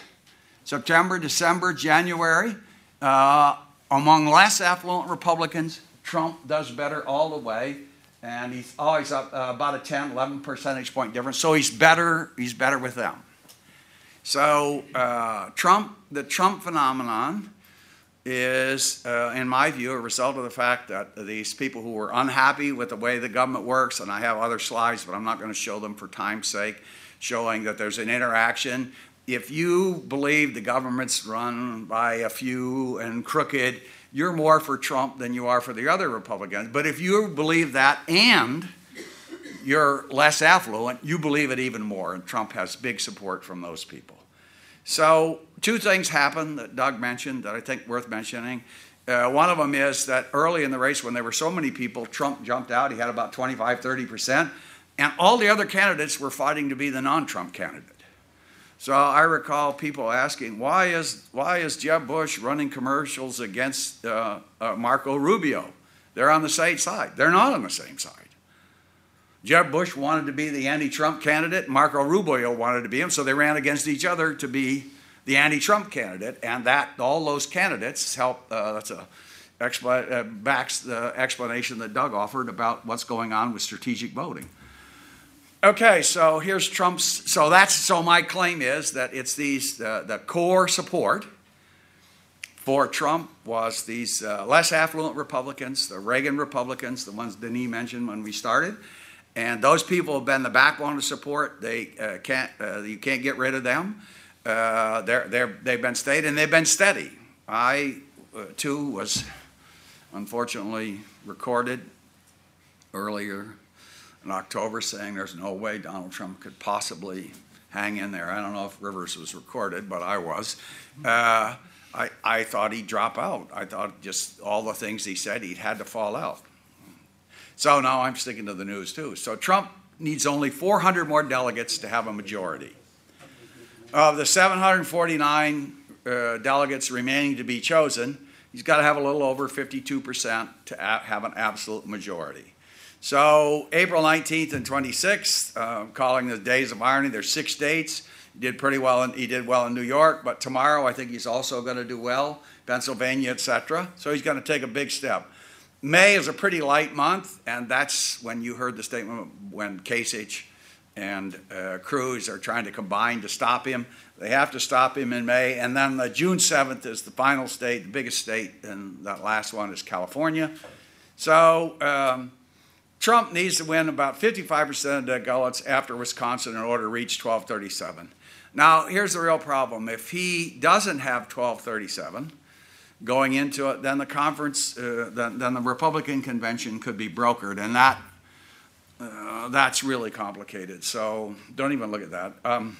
Speaker 3: September, December, January, uh, among less affluent Republicans, Trump does better all the way. And he's always up uh, about a 10, 11 percentage point difference. So he's better, he's better with them. So uh, Trump, the Trump phenomenon is, uh, in my view, a result of the fact that these people who were unhappy with the way the government works, and I have other slides, but I'm not going to show them for time's sake, showing that there's an interaction. If you believe the government's run by a few and crooked, you're more for Trump than you are for the other Republicans. But if you believe that and you're less affluent, you believe it even more, and Trump has big support from those people. So, two things happened that Doug mentioned that I think worth mentioning. Uh, one of them is that early in the race, when there were so many people, Trump jumped out. He had about 25, 30%, and all the other candidates were fighting to be the non Trump candidate. So I recall people asking, why is, why is Jeb Bush running commercials against uh, uh, Marco Rubio? They're on the same side. They're not on the same side. Jeb Bush wanted to be the anti Trump candidate, Marco Rubio wanted to be him, so they ran against each other to be the anti Trump candidate, and that all those candidates help. Uh, that's a expl- uh, backs the explanation that Doug offered about what's going on with strategic voting. Okay, so here's Trump's. So that's so my claim is that it's these uh, the core support for Trump was these uh, less affluent Republicans, the Reagan Republicans, the ones Denis mentioned when we started, and those people have been the backbone of support. They uh, can't, uh, you can't get rid of them. Uh, they're, they're, they've been stayed and they've been steady. I uh, two was unfortunately recorded earlier in October saying there's no way Donald Trump could possibly hang in there. I don't know if Rivers was recorded, but I was. Uh, I, I thought he'd drop out. I thought just all the things he said, he'd had to fall out. So now I'm sticking to the news too. So Trump needs only 400 more delegates to have a majority. Of the 749 uh, delegates remaining to be chosen, he's got to have a little over 52% to have an absolute majority. So April 19th and 26th, uh, calling the days of irony, there's six dates. He did pretty well, in, he did well in New York, but tomorrow I think he's also going to do well, Pennsylvania, etc. So he's going to take a big step. May is a pretty light month, and that's when you heard the statement when Kasich and uh, Cruz are trying to combine to stop him. They have to stop him in May, and then the June 7th is the final state, the biggest state, and that last one is California. So um, Trump needs to win about 55% of the delegates after Wisconsin in order to reach 1237. Now, here's the real problem. If he doesn't have 1237 going into it, then the conference, uh, then, then the Republican convention could be brokered, and that uh, that's really complicated. So don't even look at that. Um,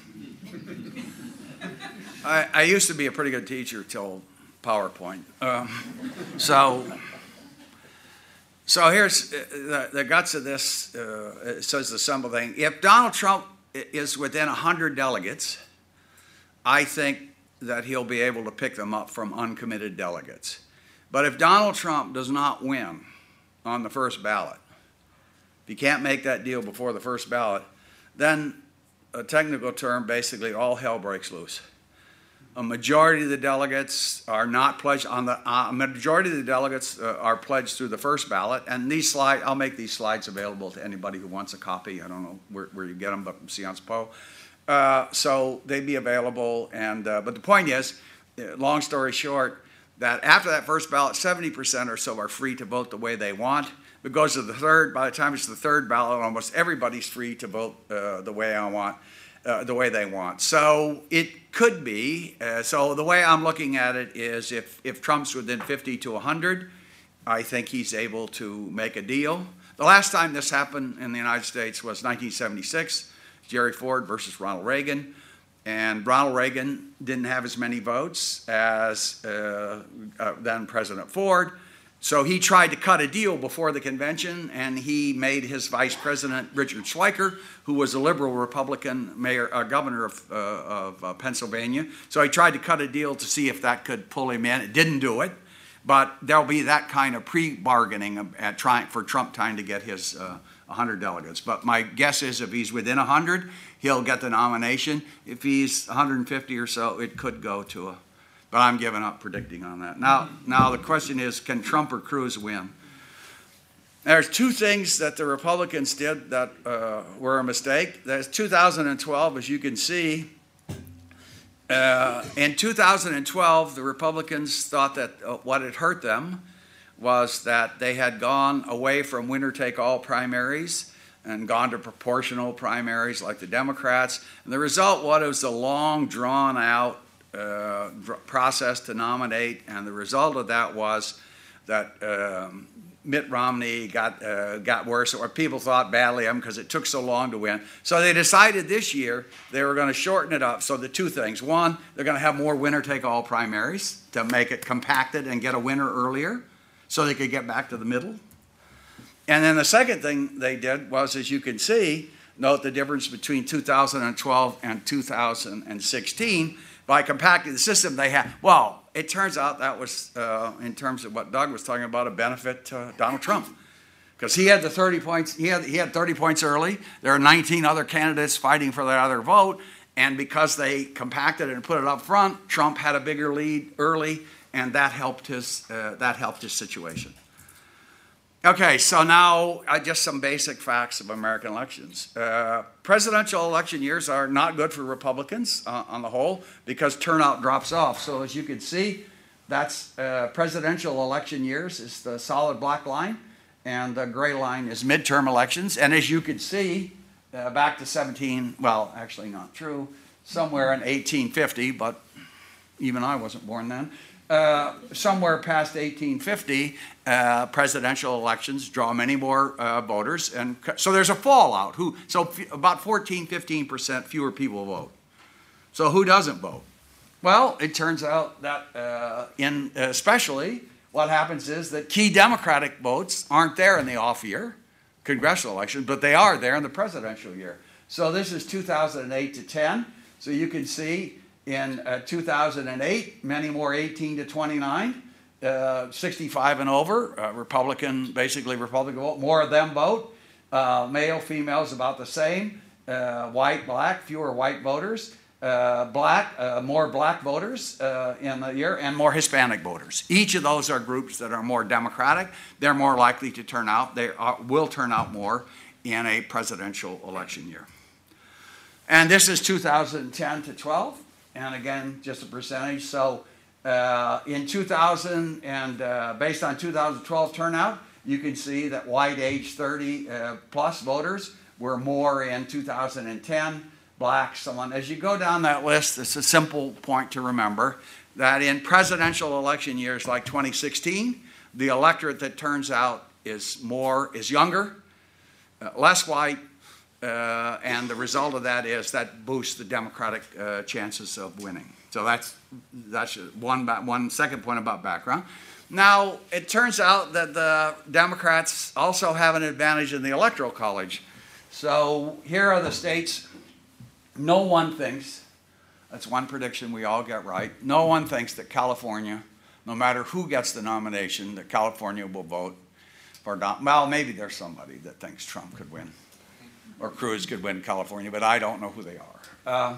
Speaker 3: I, I used to be a pretty good teacher till PowerPoint. Um, so. So here's uh, the, the guts of this. Uh, it says the simple thing. If Donald Trump is within 100 delegates, I think that he'll be able to pick them up from uncommitted delegates. But if Donald Trump does not win on the first ballot, if he can't make that deal before the first ballot, then a technical term, basically all hell breaks loose. A majority of the delegates are not pledged on the, uh, majority of the delegates uh, are pledged through the first ballot. And these slide, I'll make these slides available to anybody who wants a copy. I don't know where, where you get them, but from Sciences Po. Uh, so they'd be available. And, uh, but the point is, uh, long story short, that after that first ballot, 70% or so are free to vote the way they want. Goes to the third, by the time it's the third ballot, almost everybody's free to vote uh, the way I want, uh, the way they want. So it could be. Uh, so the way I'm looking at it is, if if Trump's within 50 to 100, I think he's able to make a deal. The last time this happened in the United States was 1976, Jerry Ford versus Ronald Reagan. And Ronald Reagan didn't have as many votes as uh, uh, then President Ford. So he tried to cut a deal before the convention, and he made his vice president Richard Schweiker, who was a liberal Republican mayor, uh, governor of, uh, of uh, Pennsylvania. So he tried to cut a deal to see if that could pull him in. It didn't do it, but there'll be that kind of pre-bargaining at trying for Trump trying to get his uh, 100 delegates. But my guess is if he's within 100, he'll get the nomination. If he's 150 or so, it could go to a but I'm giving up predicting on that. Now, now the question is, can Trump or Cruz win? There's two things that the Republicans did that uh, were a mistake. There's 2012, as you can see. Uh, in 2012, the Republicans thought that uh, what had hurt them was that they had gone away from winner take all primaries and gone to proportional primaries like the Democrats. And the result was was a long, drawn out uh, process to nominate, and the result of that was that um, Mitt Romney got uh, got worse, or people thought badly of him because it took so long to win. So they decided this year they were going to shorten it up. So the two things: one, they're going to have more winner-take-all primaries to make it compacted and get a winner earlier, so they could get back to the middle. And then the second thing they did was, as you can see, note the difference between 2012 and 2016 by compacting the system they had. Well, it turns out that was, uh, in terms of what Doug was talking about, a benefit to Donald Trump. Because he had the 30 points, he had, he had 30 points early. There are 19 other candidates fighting for that other vote. And because they compacted it and put it up front, Trump had a bigger lead early, and that helped his, uh, that helped his situation. Okay, so now uh, just some basic facts of American elections. Uh, presidential election years are not good for Republicans uh, on the whole because turnout drops off. So as you can see, that's uh, presidential election years is the solid black line, and the gray line is midterm elections. And as you can see, uh, back to 17, well, actually not true, somewhere in 1850, but even I wasn't born then. Uh, somewhere past 1850, uh, presidential elections draw many more uh, voters, and so there's a fallout. Who so about 14, 15 percent fewer people vote. So who doesn't vote? Well, it turns out that uh, in especially what happens is that key Democratic votes aren't there in the off year, congressional election, but they are there in the presidential year. So this is 2008 to 10. So you can see in uh, 2008, many more 18 to 29, uh, 65 and over, uh, Republican, basically Republican vote. More of them vote. Uh, male, females about the same. Uh, white, black, fewer white voters. Uh, black, more black voters in the year, and more Hispanic voters. Each of those are groups that are more Democratic. They're more likely to turn out. They are, will turn out more in a presidential election year. And this is 2010 to 12, and again, just a percentage. So uh, in 2000, and uh, based on 2012 turnout, you can see that white age 30 uh, plus voters were more in 2010 black, so on. As you go down that list, it's a simple point to remember that in presidential election years like 2016, the electorate that turns out is more is younger, uh, less white, uh, and the result of that is that boosts the Democratic uh, chances of winning. So that's that's one one second point about background. Now it turns out that the Democrats also have an advantage in the electoral college. So here are the states no one thinks, that's one prediction we all get right, no one thinks that California, no matter who gets the nomination, that California will vote for Don. Well, maybe there's somebody that thinks Trump could win or Cruz could win California, but I don't know who they are. Uh,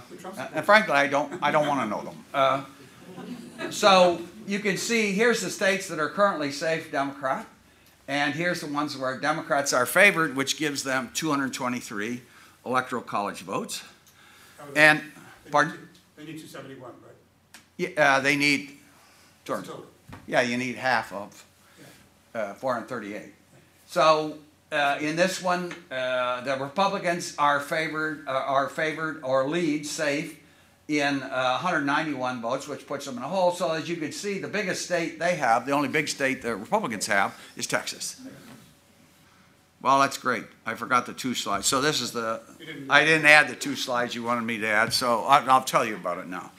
Speaker 3: and frankly, I don't, I don't want to know them. Uh, so you can see here's the states that are currently safe Democrat, and here's the ones where Democrats are favored, which gives them 223 electoral college votes. And,
Speaker 4: They
Speaker 3: pardon?
Speaker 4: need- They need two seventy-one, right?
Speaker 3: Yeah, uh, they need, sure.
Speaker 4: Total.
Speaker 3: yeah, you need half of uh, 438. So uh, in this one, uh, the Republicans are favored, uh, are favored or lead safe in uh, 191 votes, which puts them in a hole. So as you can see, the biggest state they have, the only big state the Republicans have, is Texas. Well, that's great. I forgot the two slides. So this is the,
Speaker 4: didn't-
Speaker 3: I didn't add the two slides you wanted me to add, so I- I'll tell you about it now.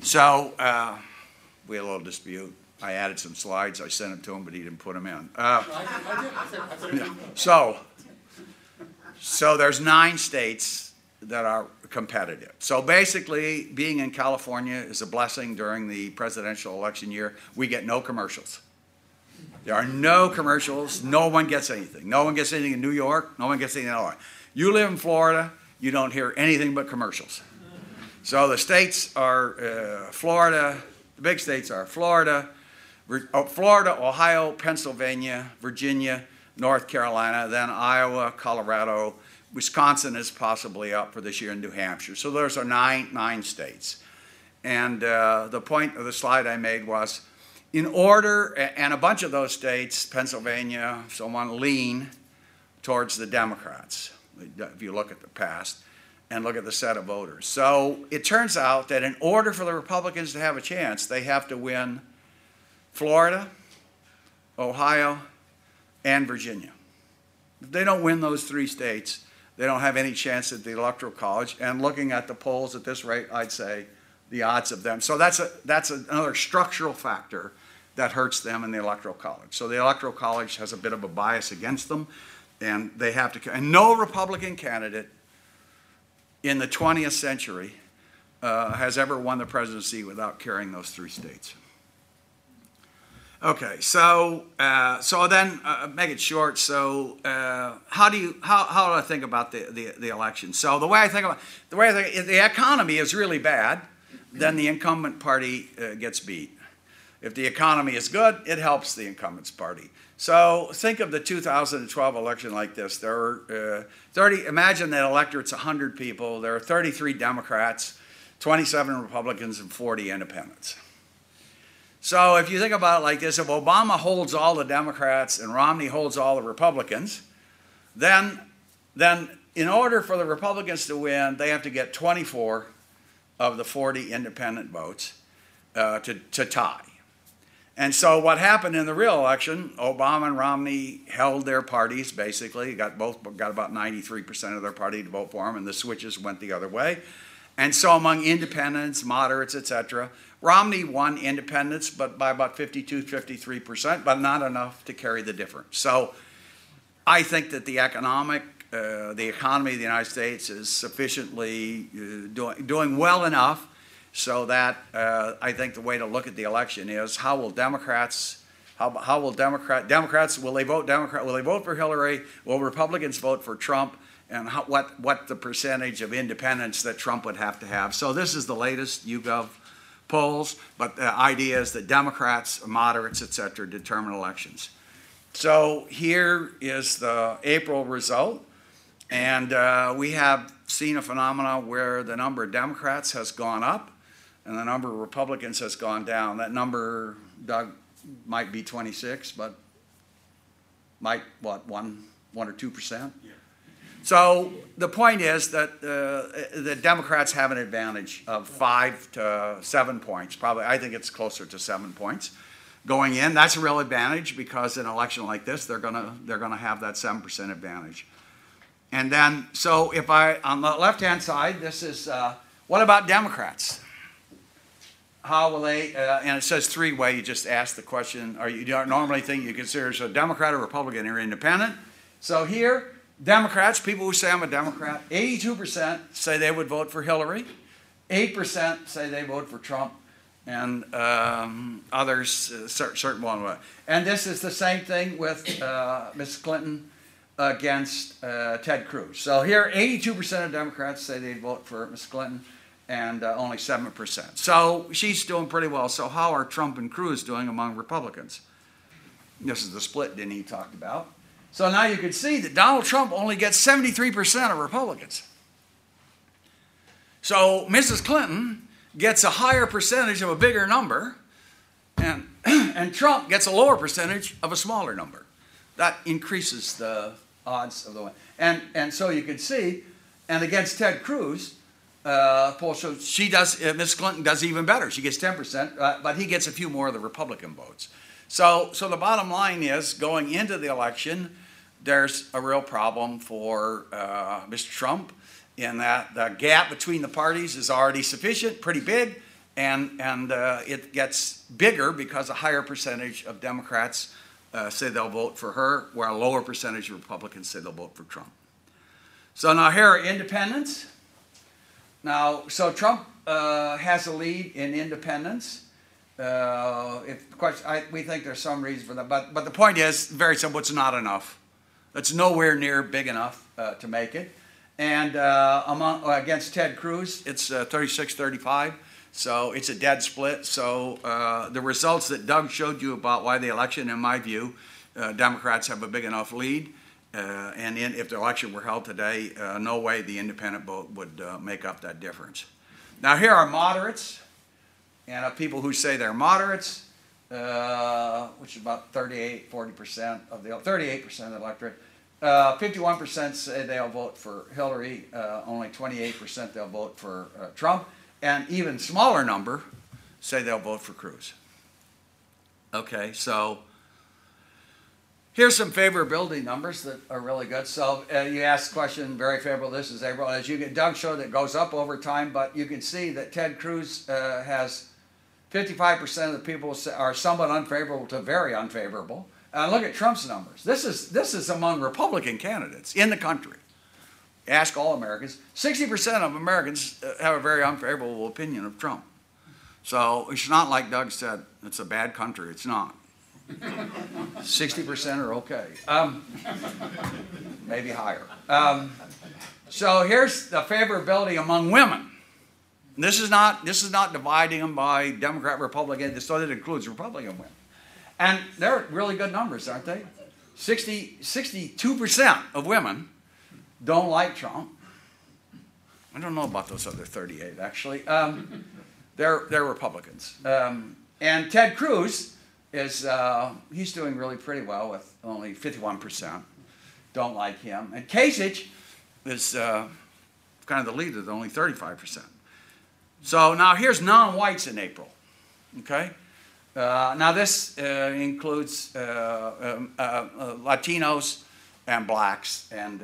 Speaker 3: So uh, we had a little dispute. I added some slides. I sent them to him, but he didn't put them in. Uh,
Speaker 4: No, I did, I did, I said, I said, it.
Speaker 3: so, so there's nine states that are competitive. So basically, being in California is a blessing during the presidential election year. We get no commercials. There are no commercials. No one gets anything. No one gets anything in New York. No one gets anything in Illinois. You live in Florida, you don't hear anything but commercials. So the states are uh, Florida, the big states are Florida, Florida, Ohio, Pennsylvania, Virginia, North Carolina, then Iowa, Colorado, Wisconsin is possibly up for this year, and New Hampshire. So those are nine, nine states. And uh, the point of the slide I made was in order, and a bunch of those states, Pennsylvania, so on, lean towards the Democrats, if you look at the past and look at the set of voters. So it turns out that in order for the Republicans to have a chance, they have to win Florida, Ohio, and Virginia. If they don't win those three states, they don't have any chance at the Electoral College. And looking at the polls at this rate, I'd say the odds of them. So that's, a, that's another structural factor that hurts them in the Electoral College. So the Electoral College has a bit of a bias against them, and they have to. And no Republican candidate in the 20th century uh, has ever won the presidency without carrying those three states. Okay, so uh, so then uh, make it short. So uh, how do you how, how do I think about the, the, the election? So the way I think about the way I think if the economy is really bad, then the incumbent party uh, gets beat. If the economy is good, it helps the incumbent's party. So think of the 2012 election like this. There are uh, 30. Imagine that electorate's 100 people. There are 33 Democrats, 27 Republicans, and 40 Independents. So if you think about it like this, if Obama holds all the Democrats and Romney holds all the Republicans, then, then in order for the Republicans to win, they have to get 24 of the 40 independent votes uh, to, to tie. And so what happened in the real election, Obama and Romney held their parties basically, got both got about 93% of their party to vote for them and the switches went the other way. And so among independents, moderates, etc., Romney won independents but by about 52, 53%, but not enough to carry the difference. So I think that the economic uh, the economy of the United States is sufficiently uh, doing, doing well enough so that uh, I think the way to look at the election is how will Democrats, how, how will Democrat, Democrats, will they vote Democrat, will they vote for Hillary? Will Republicans vote for Trump? And how, what, what the percentage of independents that Trump would have to have. So this is the latest YouGov polls, but the idea is that Democrats, moderates, et cetera, determine elections. So here is the April result. And uh, we have seen a phenomenon where the number of Democrats has gone up and the number of Republicans has gone down. That number, Doug, might be 26, but might, what, one, one or 2%? So the point is that uh, the Democrats have an advantage of five to seven points. Probably, I think it's closer to seven points going in. That's a real advantage because in an election like this, they're gonna they're gonna have that seven percent advantage. And then, so if I, on the left-hand side, this is, uh, what about Democrats? How will they, uh, and it says three-way, you just ask the question, Are you normally think you consider a Democrat or Republican or independent. So here, Democrats, people who say I'm a Democrat, 82% say they would vote for Hillary, 8% say they vote for Trump, and um, others, uh, certain one way. And this is the same thing with uh, Ms. Clinton against uh, Ted Cruz. So here, 82% of Democrats say they'd vote for Ms. Clinton, and uh, only 7%. So she's doing pretty well. So how are Trump and Cruz doing among Republicans? This is the split Denis talked about. So now you can see that Donald Trump only gets 73% of Republicans. So Mrs. Clinton gets a higher percentage of a bigger number, and, and Trump gets a lower percentage of a smaller number. That increases the odds of the win. And, and so you can see, and against Ted Cruz, uh, poll shows she does, uh. Clinton does even better. She gets 10%, uh, but he gets a few more of the Republican votes. So, so the bottom line is going into the election, there's a real problem for uh, Mr. Trump in that the gap between the parties is already sufficient, pretty big, and, and uh, it gets bigger because a higher percentage of Democrats uh, say they'll vote for her, where a lower percentage of Republicans say they'll vote for Trump. So now here are independents. Now, so Trump uh, has a lead in independents. Uh, if question, I, we think there's some reason for that, but but the point is very simple. It's not enough. It's nowhere near big enough uh, to make it. And uh, among against Ted Cruz, it's 36-35. Uh, so it's a dead split. So uh, the results that Doug showed you about why the election, in my view, uh, Democrats have a big enough lead. Uh, and in, if the election were held today, uh, no way the independent vote would uh, make up that difference. Now, here are moderates, and people who say they're moderates, uh, which is about 38, 40% of the 38% of the electorate. 51% say they'll vote for Hillary, only 28% they'll vote for Trump and even smaller number say they'll vote for Cruz. Okay, so here's some favorability numbers that are really good. So uh, you asked the question, very favorable. This is April. As you get, Doug showed it goes up over time, but you can see that Ted Cruz uh, has 55% of the people are somewhat unfavorable to very unfavorable. And look at Trump's numbers. This is this is among Republican candidates in the country ask all Americans, 60% of Americans uh, have a very unfavorable opinion of Trump. So it's not like Doug said, it's a bad country. It's not. 60% are okay. Um, maybe higher. Um, so here's the favorability among women. This is not this is not dividing them by Democrat, Republican. So that includes Republican women, and they're really good numbers, aren't they? 60, 62% of women don't like Trump. I don't know about those other 38, actually. Um, they're, they're Republicans. Um, and Ted Cruz is, uh, he's doing really pretty well with only 51% don't like him. And Kasich is uh, kind of the leader only 35%. So now here's non whites in April. Okay? Uh, now, this uh, includes uh, um, uh, uh, Latinos and blacks, and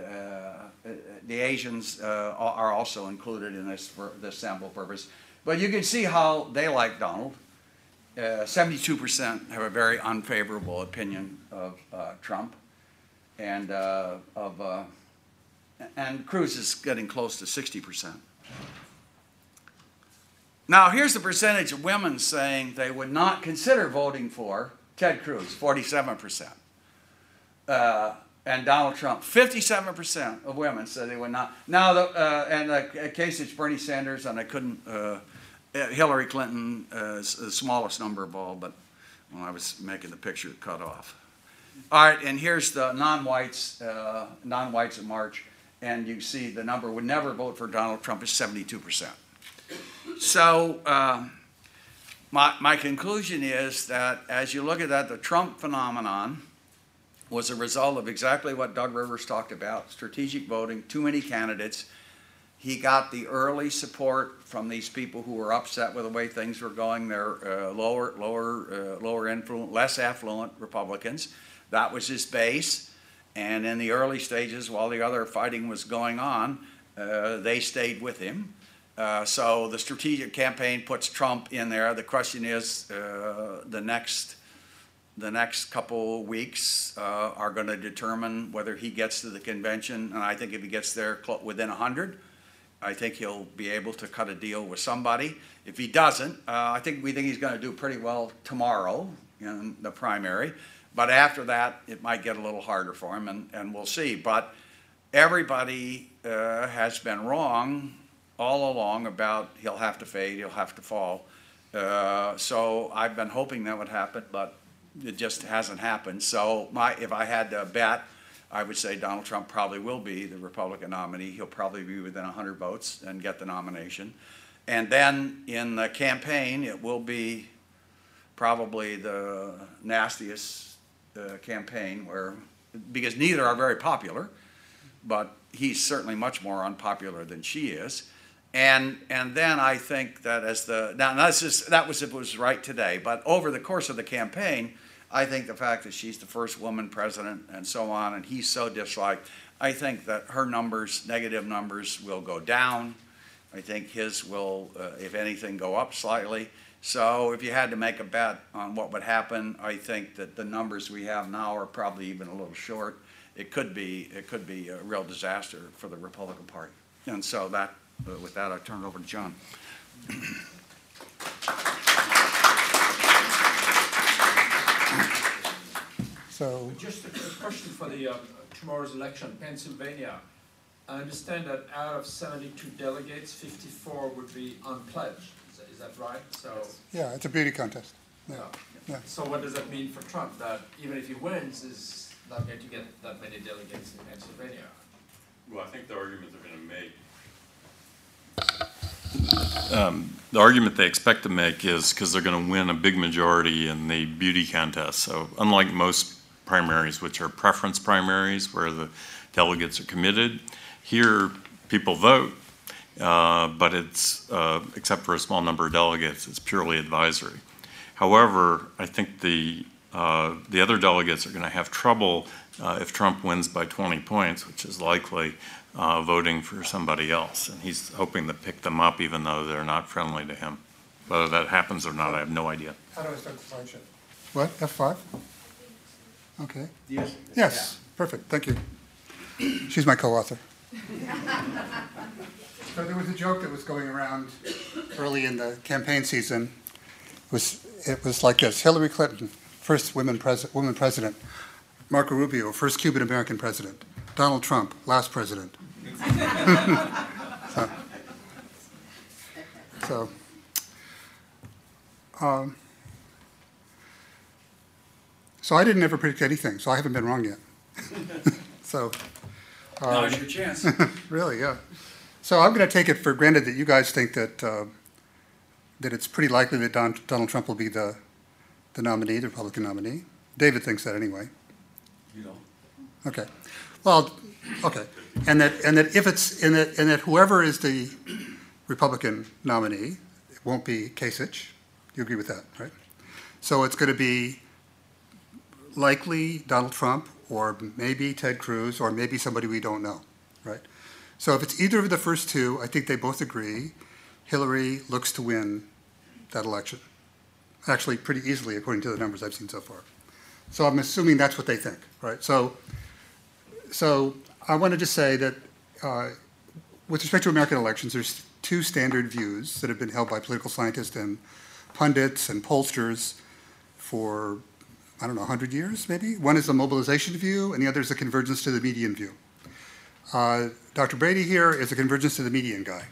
Speaker 3: the Asians are also included in this for this sample purpose. But you can see how they like Donald. Uh, Seventy-two percent have a very unfavorable opinion of Trump, and of and Cruz is getting close to sixty percent. Now, here's the percentage of women saying they would not consider voting for Ted Cruz, 47%. Uh, and Donald Trump, 57% of women said they would not. Now, the, uh, and the case it's Bernie Sanders, and I couldn't, uh, Hillary Clinton uh, is the smallest number of all, but when I was making the picture, it cut off. All right, and here's the non-whites, uh, non-whites in March, and you see the number would never vote for Donald Trump is 72%. So, uh, my, my conclusion is that as you look at that, the Trump phenomenon was a result of exactly what Doug Rivers talked about strategic voting, too many candidates. He got the early support from these people who were upset with the way things were going. They're uh, lower, lower, uh, lower influent, less affluent Republicans. That was his base. And in the early stages, while the other fighting was going on, uh, they stayed with him. Uh, so the strategic campaign puts Trump in there. The question is, uh, the next, the next couple weeks uh, are going to determine whether he gets to the convention. And I think if he gets there within 100, I think he'll be able to cut a deal with somebody. If he doesn't, uh, I think we think he's going to do pretty well tomorrow in the primary. But after that, it might get a little harder for him, and, and we'll see. But everybody uh, has been wrong all along about he'll have to fade, he'll have to fall. Uh, so I've been hoping that would happen, but it just hasn't happened. So my, if I had to bet, I would say Donald Trump probably will be the Republican nominee. He'll probably be within 100 votes and get the nomination. And then in the campaign, it will be probably the nastiest uh, campaign where, because neither are very popular, but he's certainly much more unpopular than she is. And, and then I think that as the, now that's just, that was it was right today, but over the course of the campaign, I think the fact that she's the first woman president and so on, and he's so disliked, I think that her numbers, negative numbers, will go down. I think his will, uh, if anything, go up slightly. So if you had to make a bet on what would happen, I think that the numbers we have now are probably even a little short. It could be, it could be a real disaster for the Republican Party. And so that, uh, with that, I turn it over to John.
Speaker 5: So,
Speaker 1: Just a a question for the, uh, tomorrow's election, Pennsylvania. I understand that out of seventy-two delegates, fifty-four would be unpledged. Is that- Is that right? So,
Speaker 5: yeah, it's a beauty contest. Yeah, yeah.
Speaker 1: so what does that mean for Trump? That even if he wins, is not going to get that many delegates in Pennsylvania?
Speaker 2: Well, I think the argument they're gonna make. Um, the argument they expect to make is because they're gonna win a big majority in the beauty contest. So unlike most primaries, which are preference primaries where the delegates are committed, here people vote, uh, but it's, uh, except for a small number of delegates, it's purely advisory. However, I think the, uh, the other delegates are going to have trouble uh, if Trump wins by 20 points, which is likely, uh, voting for somebody else. And he's hoping to pick them up even though they're not friendly to him. Whether that happens or not, I have no idea.
Speaker 5: How do I start the slideshow? What, F5? Okay,
Speaker 3: Yes.
Speaker 5: yes, perfect, thank you. She's my co-author. So there was a joke that was going around early in the campaign season. It was, it was like this, Hillary Clinton, first women pres, woman president. Marco Rubio, first Cuban-American president. Donald Trump, last president. So- So, um, so I didn't ever predict anything, so I haven't been wrong yet. So,
Speaker 3: Now's your chance.
Speaker 5: really, yeah. So I'm going to take it for granted that you guys think that, uh, that it's pretty likely that Don, Donald Trump will be the, the nominee, the Republican nominee. David thinks that anyway.
Speaker 3: You don't.
Speaker 5: Okay. Well, okay. And that, and that if it's, and that, and that whoever is the Republican nominee, it won't be Kasich. You agree with that, right? So it's going to be likely Donald Trump, or maybe Ted Cruz, or maybe somebody we don't know, right? So if it's either of the first two, I think they both agree Hillary looks to win that election. Actually, pretty easily, according to the numbers I've seen so far. So I'm assuming that's what they think, right? So, so I want to just say that uh, with respect to American elections, there's two standard views that have been held by political scientists and pundits and pollsters for, I don't know, 100 years maybe. One is the mobilization view, and the other is the convergence to the median view. Uh, Dr. Brady here is a convergence to the median guy.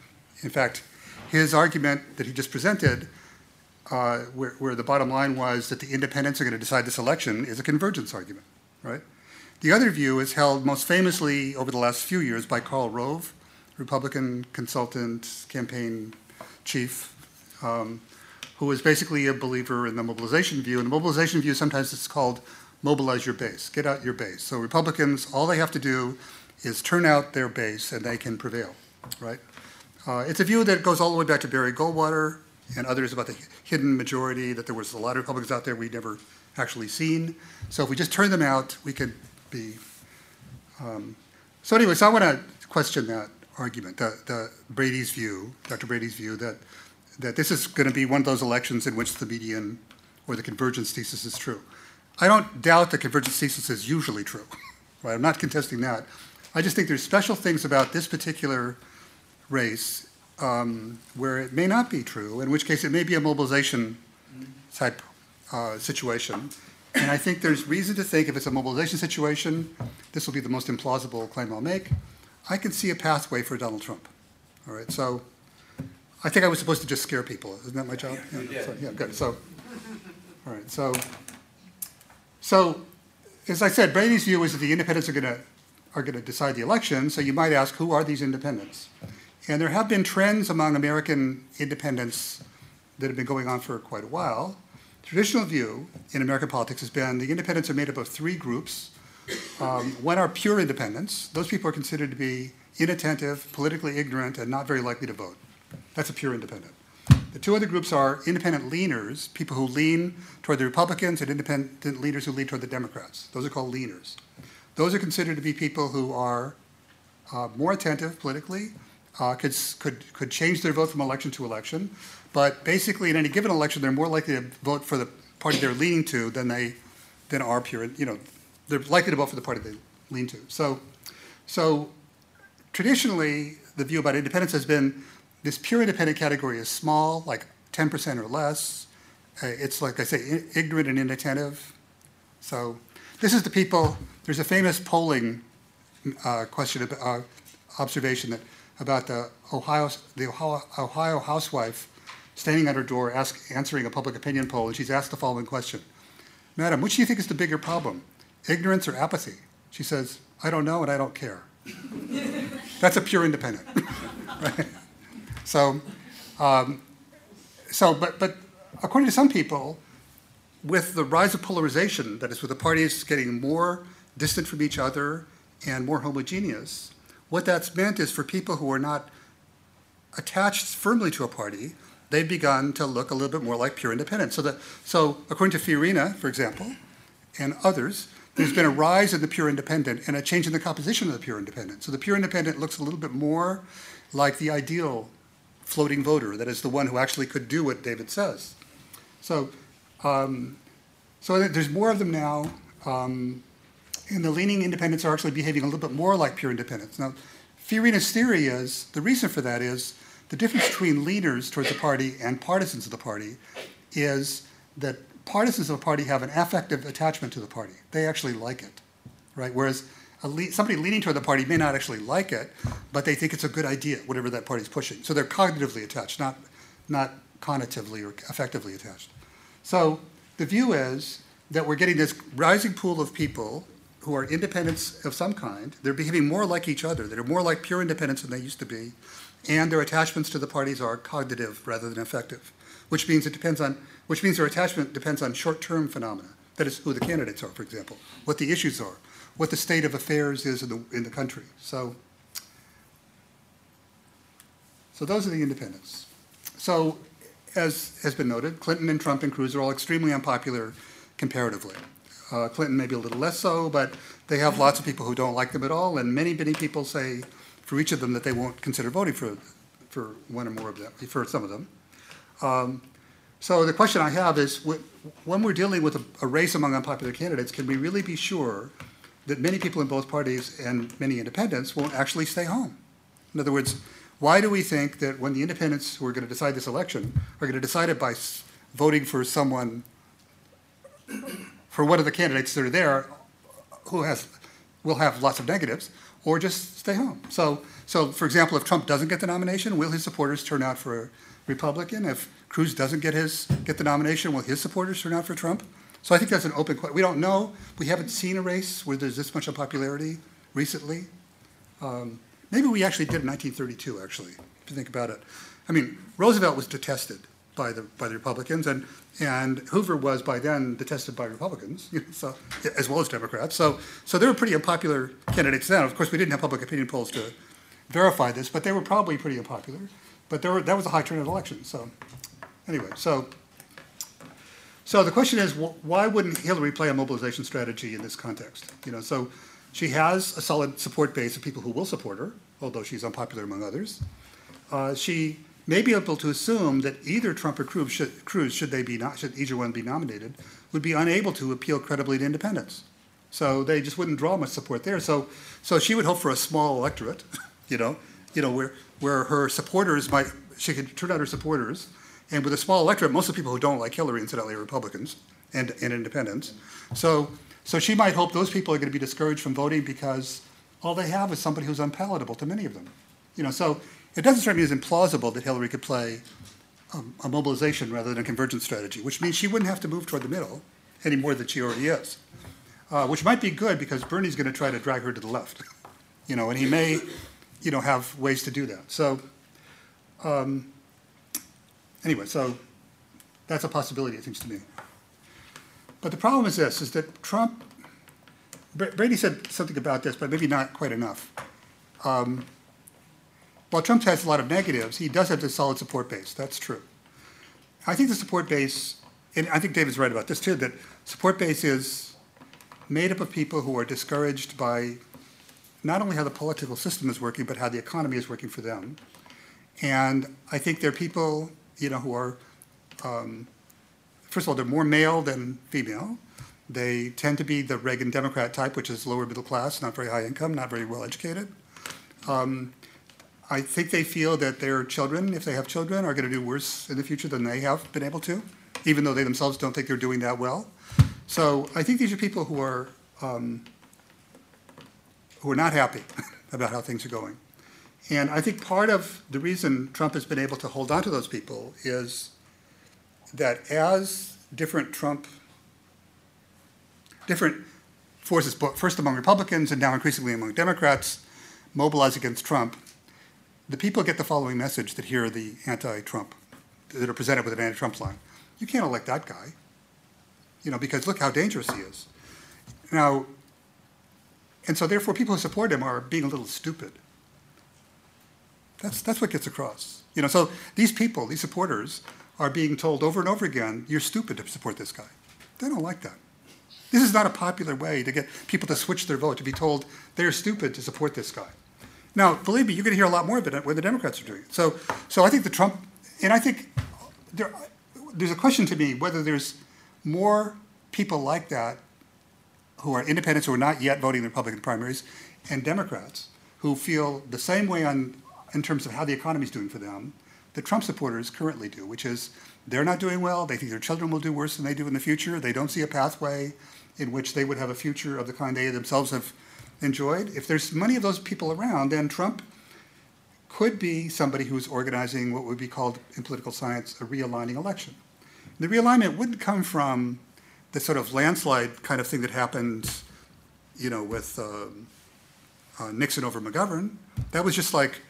Speaker 5: In fact, his argument that he just presented, uh, where, where the bottom line was that the independents are going to decide this election, is a convergence argument, right? The other view is held most famously over the last few years by Karl Rove, Republican consultant, campaign chief, um, who is basically a believer in the mobilization view. And the mobilization view, sometimes it's called mobilize your base, get out your base. So Republicans, all they have to do is turn out their base and they can prevail, right? Uh, it's a view that goes all the way back to Barry Goldwater and others about the hidden majority, that there was a lot of Republicans out there we'd never actually seen. So if we just turn them out, we could Um, so anyway, so I want to question that argument, the, the Brady's view, Dr. Brady's view that that this is going to be one of those elections in which the median or the convergence thesis is true. I don't doubt the convergence thesis is usually true. Right? I'm not contesting that. I just think there's special things about this particular race um, where it may not be true, in which case it may be a mobilization type uh, situation. And I think there's reason to think if it's a mobilization situation, this will be the most implausible claim I'll make. I can see a pathway for Donald Trump. All right, so I think I was supposed to just scare people. Isn't that my job? Yeah, so, yeah good. So, all right, so, so as I said, Brady's view is that the independents are going to are going to decide the election. So you might ask, who are these independents? And there have been trends among American independents that have been going on for quite a while. Traditional view in American politics has been the independents are made up of three groups. Um, one are pure independents. Those people are considered to be inattentive, politically ignorant, and not very likely to vote. That's a pure independent. The two other groups are independent leaners, people who lean toward the Republicans, and independent leaders who lean toward the Democrats. Those are called leaners. Those are considered to be people who are uh, more attentive politically, uh, could, could, could change their vote from election to election, but basically in any given election, they're more likely to vote for the party they're leaning to than they than are pure, you know, they're likely to vote for the party they lean to. So, so traditionally, the view about independence has been this pure independent category is small, like 10% or less. Uh, it's like I say, ignorant and inattentive. So this is the people. There's a famous polling uh, question, uh, observation that about the Ohio, the Ohio, Ohio housewife standing at her door ask, answering a public opinion poll, and she's asked the following question: "Madam, which do you think is the bigger problem, ignorance or apathy?" She says, "I don't know, and I don't care." That's a pure independent, right? So, um, so, but, but according to some people, with the rise of polarization, that is, with the parties getting more distant from each other and more homogeneous, what that's meant is for people who are not attached firmly to a party, they've begun to look a little bit more like pure independents. So, so according to Fiorina, for example, and others, there's been a rise in the pure independent and a change in the composition of the pure independent. So the pure independent looks a little bit more like the ideal floating voter, that is the one who actually could do what David says. So, um, so there's more of them now, um, and the leaning independents are actually behaving a little bit more like pure independents. Now, Fiorina's theory is the reason for that is the difference between leaders towards the party and partisans of the party is that partisans of a party have an affective attachment to the party. They actually like it, right? Whereas le- somebody leaning toward the party may not actually like it, but they think it's a good idea, whatever that party's pushing. So they're cognitively attached, not, not cognitively or effectively attached. So the view is that we're getting this rising pool of people who are independents of some kind. They're behaving more like each other. They're more like pure independents than they used to be. And their attachments to the parties are cognitive rather than affective, which means it depends on, which means their attachment depends on short-term phenomena. That is who the candidates are, for example, what the issues are, what the state of affairs is in the, in the country. So, so those are the independents. So as has been noted, Clinton and Trump and Cruz are all extremely unpopular comparatively. Uh, Clinton maybe a little less so, but they have lots of people who don't like them at all, and many, many people say for each of them that they won't consider voting for, for one or more of them, for some of them. Um, so the question I have is, when we're dealing with a, a race among unpopular candidates, can we really be sure that many people in both parties and many independents won't actually stay home? In other words, why do we think that when the independents who are going to decide this election are going to decide it by voting for someone, for one of the candidates that are there, who has, will have lots of negatives, or just stay home? So, so for example, if Trump doesn't get the nomination, will his supporters turn out for a Republican? If Cruz doesn't get his, get the nomination, will his supporters turn out for Trump? So I think that's an open question. We don't know. We haven't seen a race where there's this much unpopularity recently. Um, Maybe we actually did in 1932, actually, if you think about it. I mean, Roosevelt was detested by the, by the Republicans, and, and Hoover was by then detested by Republicans, you know, so, as well as Democrats. So, so they were pretty unpopular candidates then. Of course, we didn't have public opinion polls to verify this, but they were probably pretty unpopular. But there were, that was a high turnout election, so, anyway, so, so the question is, wh- why wouldn't Hillary play a mobilization strategy in this context? You know, so she has a solid support base of people who will support her, although she's unpopular among others. Uh, she may be able to assume that either Trump or Cruz, should, Cruz, should they be not, should either one be nominated, would be unable to appeal credibly to independents. So they just wouldn't draw much support there. So, so she would hope for a small electorate, you know, you know, where where her supporters might she could turn out her supporters, and with a small electorate, most of the people who don't like Hillary, incidentally, are Republicans and and independents. So so she might hope those people are going to be discouraged from voting because all they have is somebody who's unpalatable to many of them. You know, so it doesn't strike me as implausible that Hillary could play um, a mobilization rather than a convergence strategy, which means she wouldn't have to move toward the middle any more than she already is. Uh, which might be good because Bernie's going to try to drag her to the left, you know, and he may, you know, have ways to do that. So, um, anyway, so that's a possibility, it seems to me. But the problem is this: is that Trump. Brady said something about this, but maybe not quite enough. Um, while Trump has a lot of negatives, he does have a solid support base. That's true. I think the support base, and I think David's right about this too, that support base is made up of people who are discouraged by not only how the political system is working, but how the economy is working for them. And I think they're people, you know, who are, um, first of all, they're more male than female. They tend to be the Reagan Democrat type, which is lower middle class, not very high income, not very well educated. Um, I think they feel that their children, if they have children, are going to do worse in the future than they have been able to, even though they themselves don't think they're doing that well. So I think these are people who are um, who are not happy about how things are going. And I think part of the reason Trump has been able to hold on to those people is that as different Trump, different forces, first among Republicans and now increasingly among Democrats, mobilize against Trump, the people get the following message that hear the anti-Trump, that are presented with an anti-Trump line. You can't elect that guy, you know, because look how dangerous he is. Now, and so therefore people who support him are being a little stupid. That's, that's what gets across. You know, so these people, these supporters, are being told over and over again, you're stupid to support this guy. They don't like that. This is not a popular way to get people to switch their vote, to be told they're stupid to support this guy. Now, believe me, you're going to hear a lot more it when the Democrats are doing. So, so I think the Trump, and I think there, there's a question to me whether there's more people like that who are independents who are not yet voting in the Republican primaries, and Democrats who feel the same way on in terms of how the economy is doing for them that Trump supporters currently do, which is they're not doing well. They think their children will do worse than they do in the future. They don't see a pathway in which they would have a future of the kind they themselves have enjoyed. If there's many of those people around, then Trump could be somebody who's organizing what would be called in political science a realigning election. The realignment wouldn't come from the sort of landslide kind of thing that happened, you know, with um, uh, Nixon over McGovern. That was just like,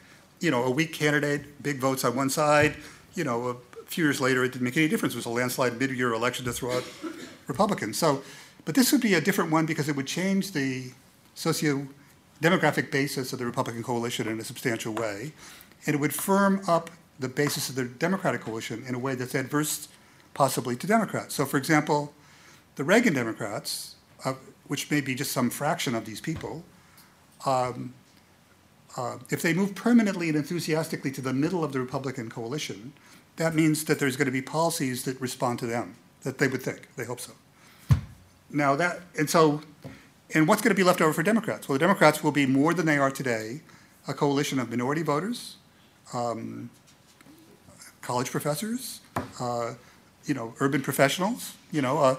Speaker 5: you know, a weak candidate, big votes on one side. You know, a few years later, it didn't make any difference. It was a landslide mid-year election to throw out Republicans. So, but this would be a different one because it would change the socio-demographic basis of the Republican coalition in a substantial way, and it would firm up the basis of the Democratic coalition in a way that's adverse possibly to Democrats. So, for example, the Reagan Democrats, uh, which may be just some fraction of these people, um, uh, if they move permanently and enthusiastically to the middle of the Republican coalition, that means that there's going to be policies that respond to them, that they would think. They hope so. Now that, and so, and what's going to be left over for Democrats? Well, the Democrats will be more than they are today, a coalition of minority voters, um, college professors, uh, you know, urban professionals, you know, uh,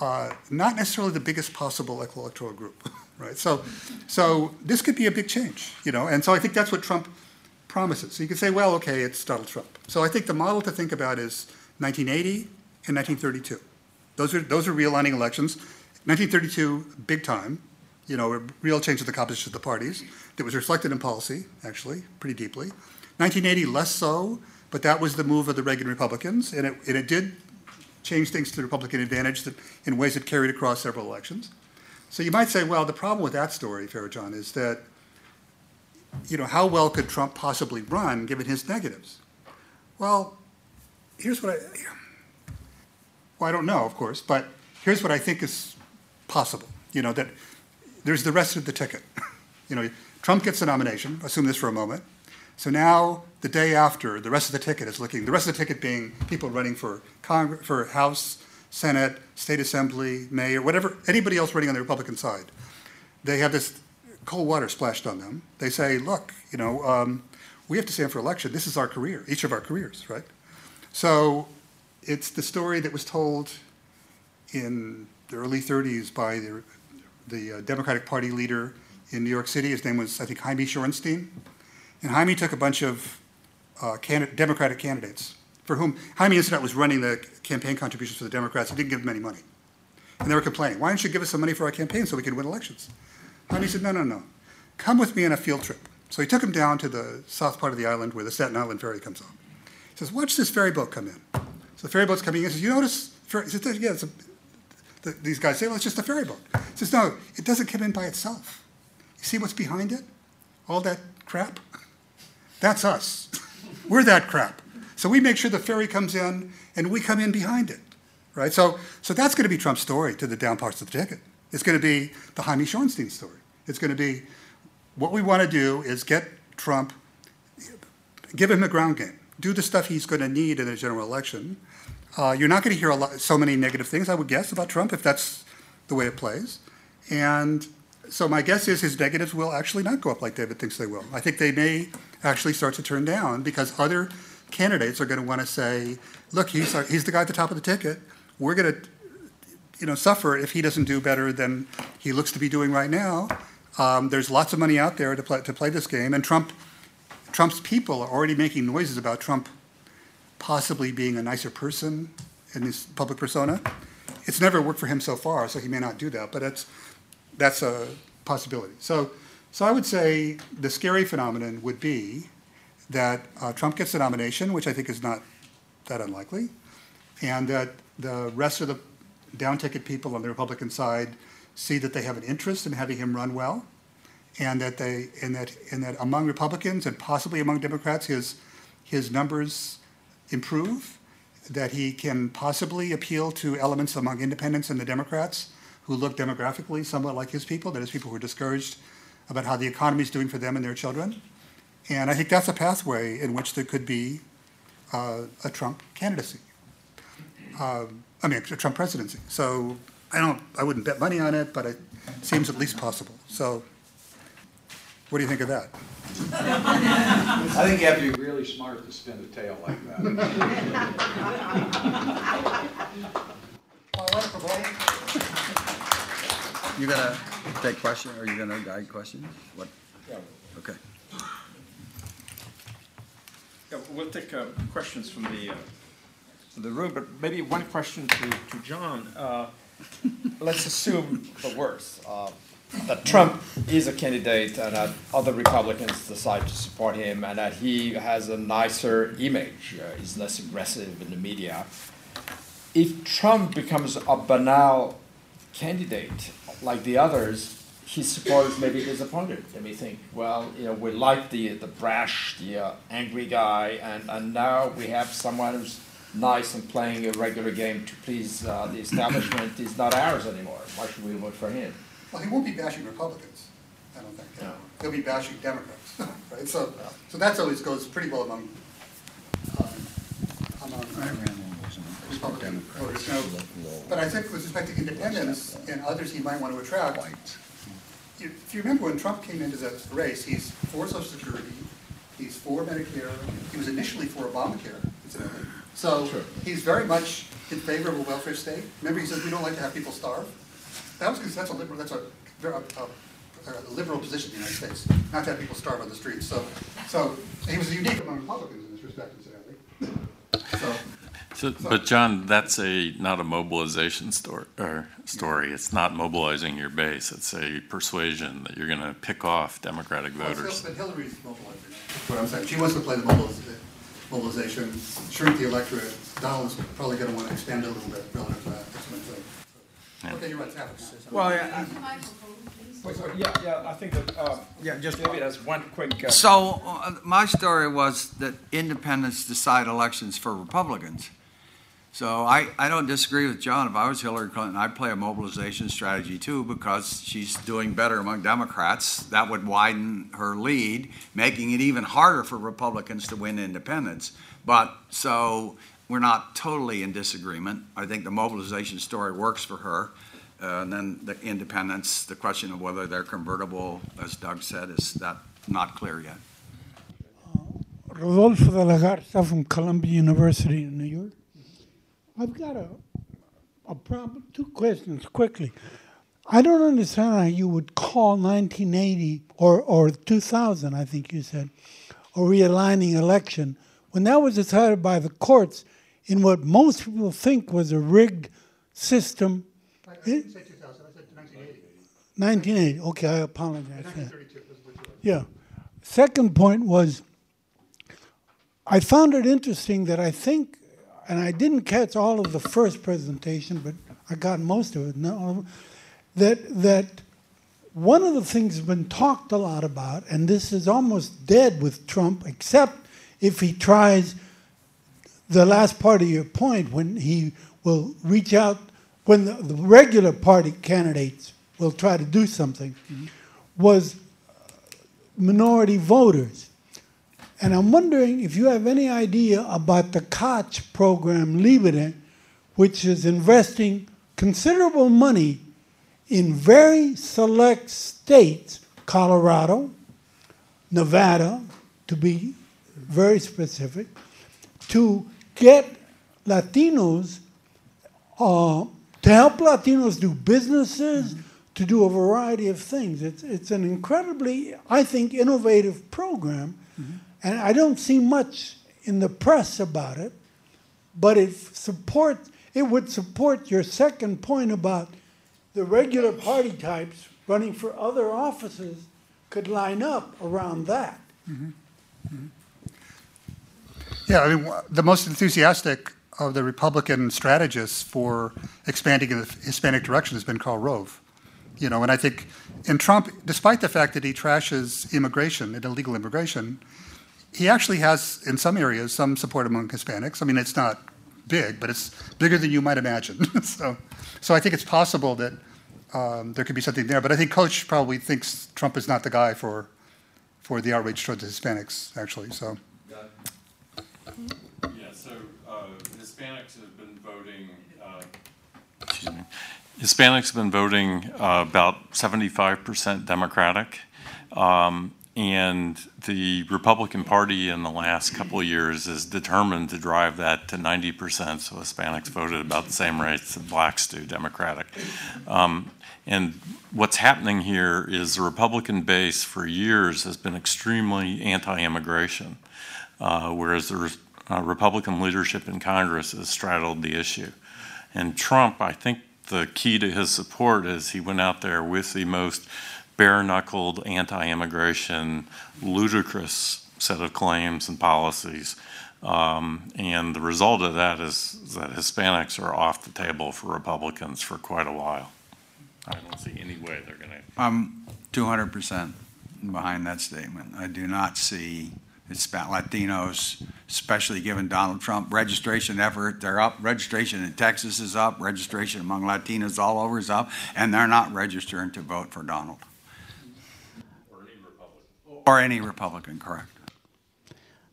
Speaker 5: uh, not necessarily the biggest possible electoral group, right? So, so this could be a big change, you know, and so I think that's what Trump promises. So you could say, well, okay, it's Donald Trump. So I think the model to think about is 1980 and 1932. Those are those are realigning elections. 1932, big time, you know, a real change of the composition of the parties that was reflected in policy, actually, pretty deeply. 1980, less so, but that was the move of the Reagan Republicans, and it, and it did change things to the Republican advantage that, in ways that carried across several elections. So you might say, well, the problem with that story, Farah is that, you know, how well could Trump possibly run given his negatives? Well, here's what I, well, I don't know, of course, but here's what I think is possible. You know, that there's the rest of the ticket. you know, Trump gets the nomination, assume this for a moment. So now, the day after, the rest of the ticket is looking, the rest of the ticket being people running for Congress, for House, Senate, State Assembly, Mayor, whatever, anybody else running on the Republican side. They have this cold water splashed on them. They say, look, you know, um, we have to stand for election. This is our career, each of our careers, right? So it's the story that was told in the early 30s by the, the uh, Democratic Party leader in New York City. His name was, I think, Hymie Shorenstein. And Hymie took a bunch of uh, Democratic candidates for whom Hymie Shorenstein was running the campaign contributions for the Democrats. He didn't give them any money. And they were complaining, why don't you give us some money for our campaign so we can win elections? Hymie said, no, no, no. Come with me on a field trip. So he took him down to the south part of the island where the Staten Island ferry comes on. He says, watch this ferry boat come in. So the ferry boat's coming in. He says, you notice? He says, yeah, a, the, these guys say, well, it's just a ferry boat. He says, no, it doesn't come in by itself. You see what's behind it? All that crap? That's us. We're that crap. So we make sure the ferry comes in and we come in behind it, right? So, so that's going to be Trump's story to the down parts of the ticket. It's going to be the Hymie Shorenstein story. It's going to be what we want to do is get Trump, give him a ground game, do the stuff he's going to need in a general election. Uh, you're not going to hear a lot, so many negative things, I would guess, about Trump if that's the way it plays. And so my guess is his negatives will actually not go up like David thinks they will. I think they may actually start to turn down because other candidates are going to want to say, look, he's, our, he's the guy at the top of the ticket. We're going to you know, suffer if he doesn't do better than he looks to be doing right now. Um, there's lots of money out there to play, to play this game, and Trump, Trump's people are already making noises about Trump possibly being a nicer person in his public persona. It's never worked for him so far, so he may not do that, but it's, that's a possibility. So, so I would say the scary phenomenon would be that uh, Trump gets the nomination, which I think is not that unlikely, and that the rest of the down ticket people on the Republican side see that they have an interest in having him run well, and that they and that and that among Republicans and possibly among Democrats, his his numbers improve, that he can possibly appeal to elements among independents and the Democrats who look demographically somewhat like his people, that is, people who are discouraged about how the economy is doing for them and their children. And I think that's a pathway in which there could be uh, a Trump candidacy. Uh, I mean, a Trump presidency. So I don't, I wouldn't bet money on it, but it seems at least possible. So what do you think of that?
Speaker 6: I think you have to be really smart to spin a tale like that.
Speaker 3: You gonna take question, are you gonna guide questions? What? Yeah. Okay.
Speaker 1: Yeah, we'll take uh, questions from the, uh, the room, but maybe one question to, to John. Uh, let's assume the worst, uh, that Trump is a candidate and that other Republicans decide to support him and that he has a nicer image, uh, he's less aggressive in the media. If Trump becomes a banal candidate like the others, his supporters may be disappointed. They may think, well, you know, we like the the brash, the uh, angry guy, and, and now we have someone who's nice and playing a regular game to please uh, the establishment. is not ours anymore. Why should we vote for him?
Speaker 5: Well, he won't be bashing Republicans, I don't think.
Speaker 1: No.
Speaker 5: He'll be bashing Democrats, right? So, so that's always goes pretty well among, um, among Republican voters. Now, But I think with respect to independents and others he might want to attract, you- if you remember when Trump came into the race, he's for Social Security, he's for Medicare, he was initially for Obamacare, incidentally. So he's very much in favor of a welfare state. Remember, he says, we don't like to have people starve. That was that's a liberal, that's a, very- a, a liberal position in the United States, not to have people starve on the streets. So, so he was unique among Republicans in this respect, incidentally. So,
Speaker 2: So, but John, that's a, not a mobilization story, or story. It's not mobilizing your base. It's a persuasion that you're gonna pick off Democratic voters.
Speaker 5: still, but Hillary's mobilizing. That's what I'm saying. She wants to play the mobilization, shrink the electorate. Donald's probably gonna want to expand a little bit relative to that. Okay, you're right, it's half.
Speaker 1: Well, yeah, yeah, yeah. I think that uh,
Speaker 3: Yeah, just-
Speaker 1: David has one quick. Uh,
Speaker 3: So, uh, my story was that independents decide elections for Republicans. So I, I don't disagree with John. If I was Hillary Clinton, I'd play a mobilization strategy too, because she's doing better among Democrats. That would widen her lead, making it even harder for Republicans to win independents. But, so, we're not totally in disagreement. I think the mobilization story works for her. Uh, And then the independents, the question of whether they're convertible, as Doug said, is that not clear yet.
Speaker 7: Rodolfo de la Garza from Columbia University in New York. I've got a, a problem, two questions quickly. I don't understand how you would call 1980 or, or 2000, I think you said, a realigning election when that was decided by the courts in what most people think was a rigged system.
Speaker 5: I didn't say 2000, I said 1980.
Speaker 7: 1980, okay, I apologize. yeah.
Speaker 5: 1932 was
Speaker 7: Yeah. Second point was I found it interesting that I think, and I didn't catch all of the first presentation, but I got most of it. No, that that one of the things that's been talked a lot about, and this is almost dead with Trump, except if he tries the last part of your point when he will reach out when the, the regular party candidates will try to do something mm-hmm. was uh, minority voters. And I'm wondering if you have any idea about the Koch program, Libre, which is investing considerable money in very select states, Colorado, Nevada, to be very specific, to get Latinos, uh, to help Latinos do businesses, to do a variety of things. It's, it's an incredibly, I think, innovative program, and I don't see much in the press about it, but it support, it would support your second point about the regular party types running for other offices could line up around that.
Speaker 5: Yeah, I mean, the most enthusiastic of the Republican strategists for expanding in the Hispanic direction has been Karl Rove. You know, and I think in Trump, despite the fact that he trashes immigration and illegal immigration, he actually has, in some areas, some support among Hispanics. I mean, it's not big, but it's bigger than you might imagine. so, so I think it's possible that um, there could be something there. But I think Koch probably thinks Trump is not the guy for for the outrage towards the Hispanics, actually. So.
Speaker 2: Yeah, so uh, Hispanics have been voting, uh, excuse me, Hispanics have been voting uh, about 75% Democratic. Um, And the Republican Party in the last couple of years is determined to drive that to 90%. So Hispanics voted about the same rates that blacks do Democratic. Um, And what's happening here is the Republican base for years has been extremely anti-immigration uh, whereas the uh, Republican leadership in Congress has straddled the issue. And Trump, I think the key to his support is he went out there with the most bare knuckled anti immigration, ludicrous set of claims and policies. Um, and the result of that is that Hispanics are off the table for Republicans for quite a while. I don't see any way they're going to.
Speaker 3: I'm 200% behind that statement. I do not see Hispan Latinos, especially given Donald Trump, registration effort, they're up. Registration in Texas is up. Registration among Latinos all over is up. And they're not registering to vote for Donald. Or any Republican, correct.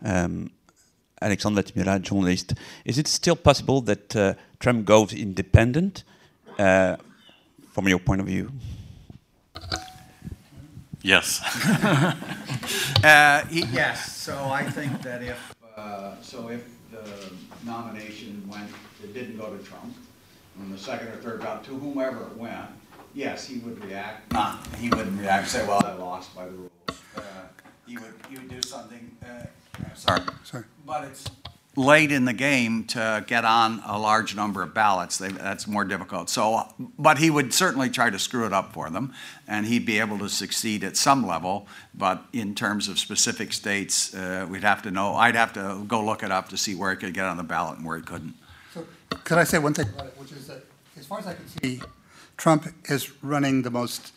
Speaker 8: Um, Alexandre Latimera, journalist. Is it still possible that uh, Trump goes independent uh, from your point of view?
Speaker 2: Yes.
Speaker 3: Uh, he- Yes, so I think that if, uh, so if the nomination went, it didn't go to Trump, on the second or third ballot, to whomever it went, yes, he would react. Not, he wouldn't react, say, well, I lost by the rules. Uh, He would, he would do something, uh, sorry.
Speaker 5: Sorry.
Speaker 3: But it's late in the game to get on a large number of ballots. They, that's more difficult. So, but he would certainly try to screw it up for them, and he'd be able to succeed at some level. But in terms of specific states, uh, we'd have to know. I'd have to go look it up to see where he could get on the ballot and where he couldn't.
Speaker 5: So, could I say one thing about it, which is that, as far as I can see, Trump is running the most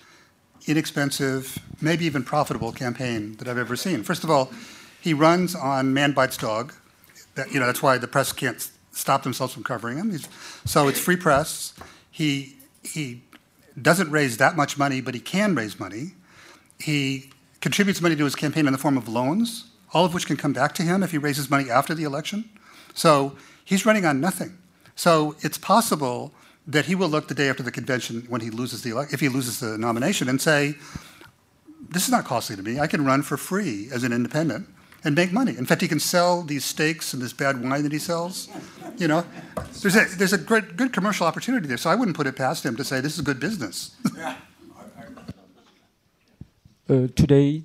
Speaker 5: inexpensive, maybe even profitable campaign that I've ever seen. First of all, he runs on man bites dog. That, you know, that's why the press can't stop themselves from covering him. He's, so it's free press. He he doesn't raise that much money, but he can raise money. He contributes money to his campaign in the form of loans, all of which can come back to him if he raises money after the election. So he's running on nothing. So it's possible that he will look the day after the convention when he loses the elec if he loses the nomination and say, "This is not costly to me. I can run for free as an independent and make money. In fact, he can sell these steaks and this bad wine that he sells. You know, there's a there's a great good commercial opportunity there. So I wouldn't put it past him to say this is good business.
Speaker 9: Uh, today,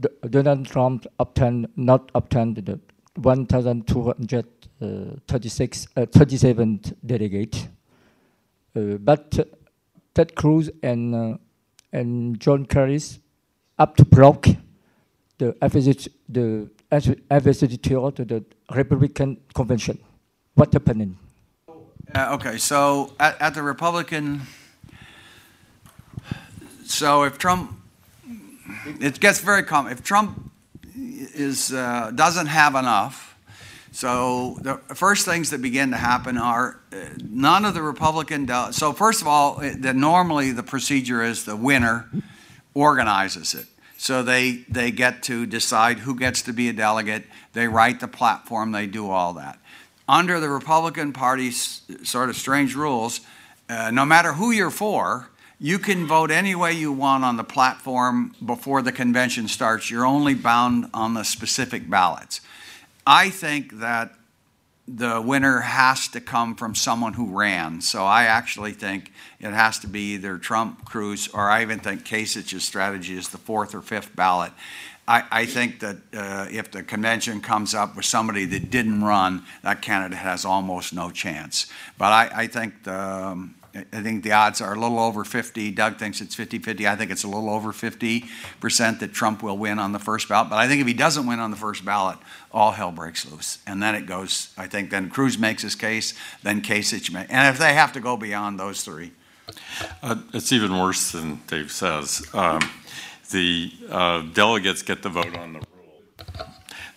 Speaker 9: D- Donald Trump obtained not obtained the 1,236 uh, 37 delegate, uh, but Ted Cruz and uh, and John Kerry up to block the investiture to the Republican convention. What happening?
Speaker 3: Uh, okay, so at, at the Republican, so if Trump, it gets very common. If Trump is uh, doesn't have enough, so the first things that begin to happen are uh, none of the Republican. Del- so first of all, normally the procedure is the winner organizes it. So they they get to decide who gets to be a delegate. They write the platform. They do all that under the Republican Party's sort of strange rules, uh, no matter who you're for, you can vote any way you want on the platform before the convention starts. You're only bound on the specific ballots. I think that the winner has to come from someone who ran. So I actually think it has to be either Trump, Cruz, or I even think Kasich's strategy is the fourth or fifth ballot. I, I think that uh, if the convention comes up with somebody that didn't run, that candidate has almost no chance. But I, I think the, um, I think the odds are a little over 50. Doug thinks it's 50-50. I think it's a little over 50% that Trump will win on the first ballot. But I think if he doesn't win on the first ballot, all hell breaks loose. And then it goes, I think then Cruz makes his case, then Kasich makes, and if they have to go beyond those three.
Speaker 2: Uh, It's even worse than Dave says. Um, The uh, delegates get the vote on the rule.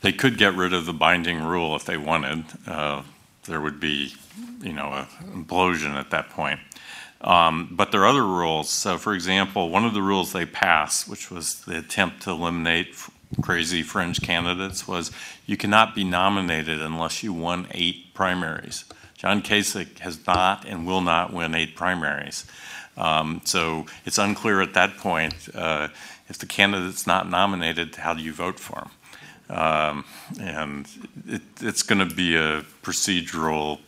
Speaker 2: They could get rid of the binding rule if they wanted. Uh, There would be, you know, an implosion at that point. Um, But there are other rules. So, for example, one of the rules they passed, which was the attempt to eliminate f- crazy fringe candidates, was you cannot be nominated unless you won eight primaries. John Kasich has not and will not win eight primaries. Um, So it's unclear at that point, uh, if the candidate's not nominated, how do you vote for him? Um, And it, it's going to be a procedural,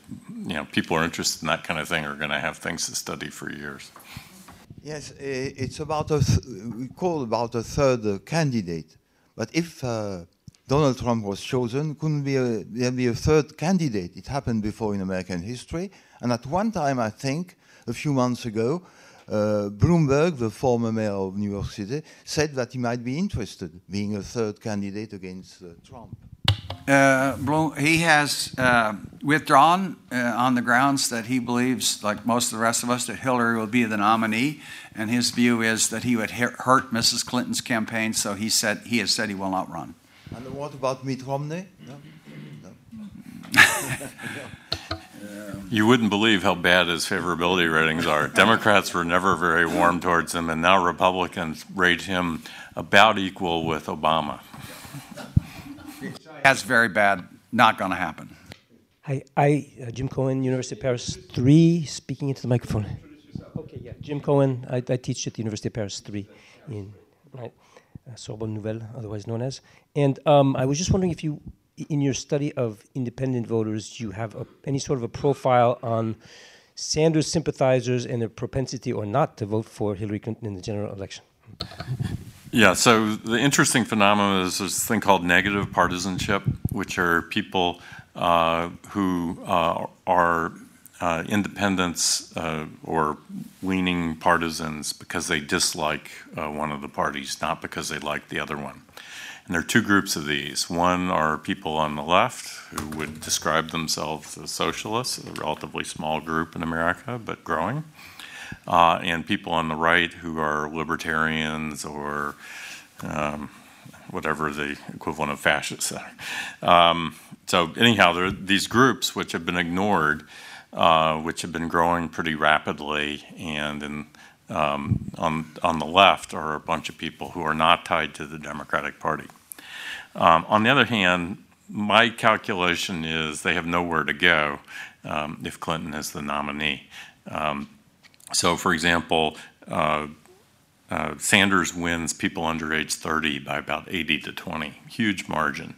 Speaker 2: you know, people are interested in that kind of thing are going to have things to study for years.
Speaker 10: Yes, it's about a th- we call about a third candidate. But if uh, Donald Trump was chosen, couldn't be a, there be a third candidate? It happened before in American history. And at one time, I think, a few months ago, uh, Bloomberg, the former mayor of New York City, said that he might be interested being a third candidate against uh, Trump.
Speaker 3: uh, Bloom, he has uh, withdrawn uh, on the grounds that he believes, like most of the rest of us, that Hillary will be the nominee, and his view is that he would hurt Mrs. Clinton's campaign. So he said he has said he will not run.
Speaker 10: And what about Mitt Romney? No?
Speaker 2: You wouldn't believe how bad his favorability ratings are. Democrats were never very warm towards him, and now Republicans rate him about equal with Obama.
Speaker 3: That's very bad. Not going to happen.
Speaker 11: Hi, I, uh, Jim Cohen, University of Paris 3, speaking into the microphone. Okay, yeah, Jim Cohen, I, I teach at the University of Paris 3 in right, Sorbonne Nouvelle, otherwise known as. And um, I was just wondering if you, in your study of independent voters, you have a, any sort of a profile on Sanders sympathizers and their propensity or not to vote for Hillary Clinton in the general election.
Speaker 2: Yeah, so the interesting phenomenon is this thing called negative partisanship, which are people uh, who uh, are uh, independents uh, or leaning partisans because they dislike uh, one of the parties, not because they like the other one. And there are two groups of these. One are people on the left who would describe themselves as socialists, a relatively small group in America, but growing uh, and people on the right who are libertarians or um, whatever the equivalent of fascists are. Um, so anyhow, there are these groups which have been ignored, which have been growing pretty rapidly, and um, on the left are a bunch of people who are not tied to the Democratic Party. Um, on the other hand, my calculation is they have nowhere to go um, if Clinton is the nominee. So, for example, uh, uh, Sanders wins people under age 30 by about 80 to 20, huge margin.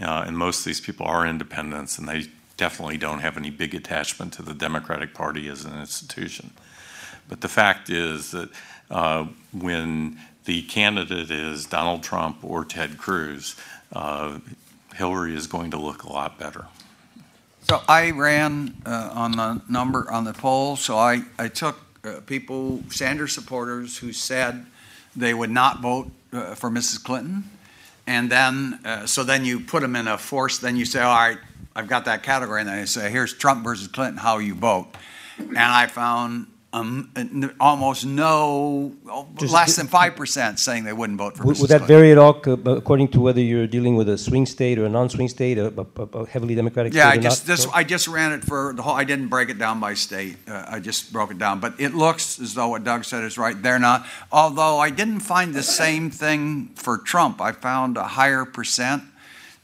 Speaker 2: Uh, and most of these people are independents, and they definitely don't have any big attachment to the Democratic Party as an institution. But the fact is that uh, when the candidate is Donald Trump or Ted Cruz, uh, Hillary is going to look a lot better.
Speaker 3: So I ran uh, on the number on the poll. So I, I took uh, people, Sanders supporters, who said they would not vote uh, for Mrs. Clinton. And then, uh, so then you put them in a force, then you say, all right, I've got that category. And then you say, here's Trump versus Clinton, how you vote. And I found um, almost no,
Speaker 11: Just-
Speaker 3: less than 5% saying they wouldn't vote for
Speaker 11: Would,
Speaker 3: Mrs.
Speaker 11: would that
Speaker 3: Clinton.
Speaker 11: vary at all according to whether you're dealing with a swing state or a non-swing state, a, a, a heavily Democratic
Speaker 3: Yeah, I
Speaker 11: state or
Speaker 3: just this I just ran it for the whole. I didn't break it down by state. Uh, I just broke it down, but it looks as though what Doug said is right. They're not. Although I didn't find the same thing for Trump. I found a higher percent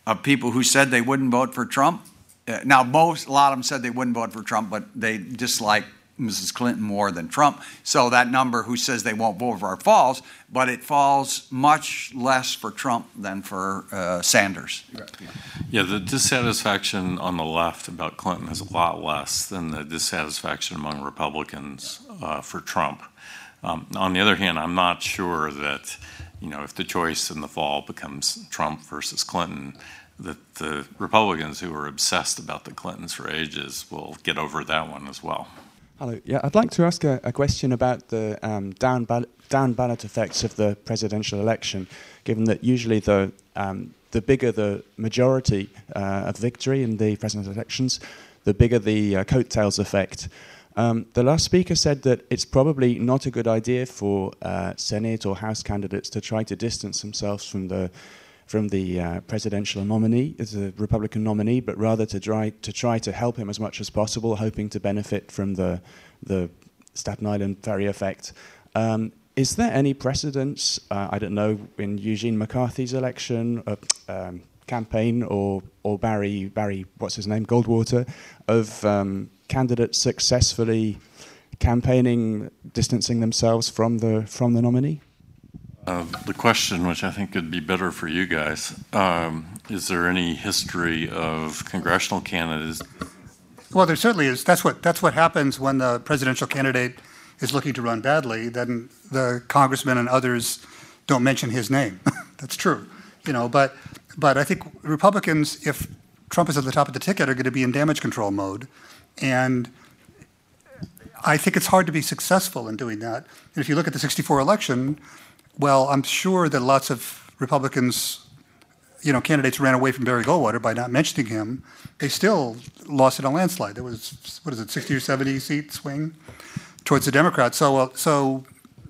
Speaker 3: of people who said they wouldn't vote for Trump. Uh, now, most a lot of them said they wouldn't vote for Trump, but they dislike Mrs. Clinton more than Trump. So that number who says they won't vote for her falls, but it falls much less for Trump than for uh, Sanders.
Speaker 2: Yeah, the dissatisfaction on the left about Clinton is a lot less than the dissatisfaction among Republicans uh, for Trump. Um, on the other hand, I'm not sure that, you know, if the choice in the fall becomes Trump versus Clinton, that the Republicans who are obsessed about the Clintons for ages will get over that one as well.
Speaker 12: Hello. Yeah, I'd like to ask a, a question about the um, down, ball- down ballot effects of the presidential election, given that usually the um, the bigger the majority uh, of victory in the presidential elections, the bigger the uh, coattails effect. Um, the last speaker said that it's probably not a good idea for uh, Senate or House candidates to try to distance themselves from the from the uh, presidential nominee the Republican nominee, but rather to try to try to help him as much as possible, hoping to benefit from the the Staten Island ferry effect. Um, is there any precedence? Uh, I don't know in Eugene McCarthy's election uh, um, campaign or or Barry Barry what's his name Goldwater of um, candidates successfully campaigning, distancing themselves from the from the nominee.
Speaker 2: Uh, the question, which I think could be better for you guys, um, is there any history of congressional candidates?
Speaker 5: Well, there certainly is. That's what that's what happens when the presidential candidate is looking to run badly. Then the congressman and others don't mention his name. that's true, you know. But but I think Republicans, if Trump is at the top of the ticket, are going to be in damage control mode, and I think it's hard to be successful in doing that. And if you look at the '64 election, well, I'm sure that lots of Republicans you know, candidates ran away from Barry Goldwater by not mentioning him, they still lost in a landslide. There was, what is it, 60 or 70 seat swing towards the Democrats. So, uh, so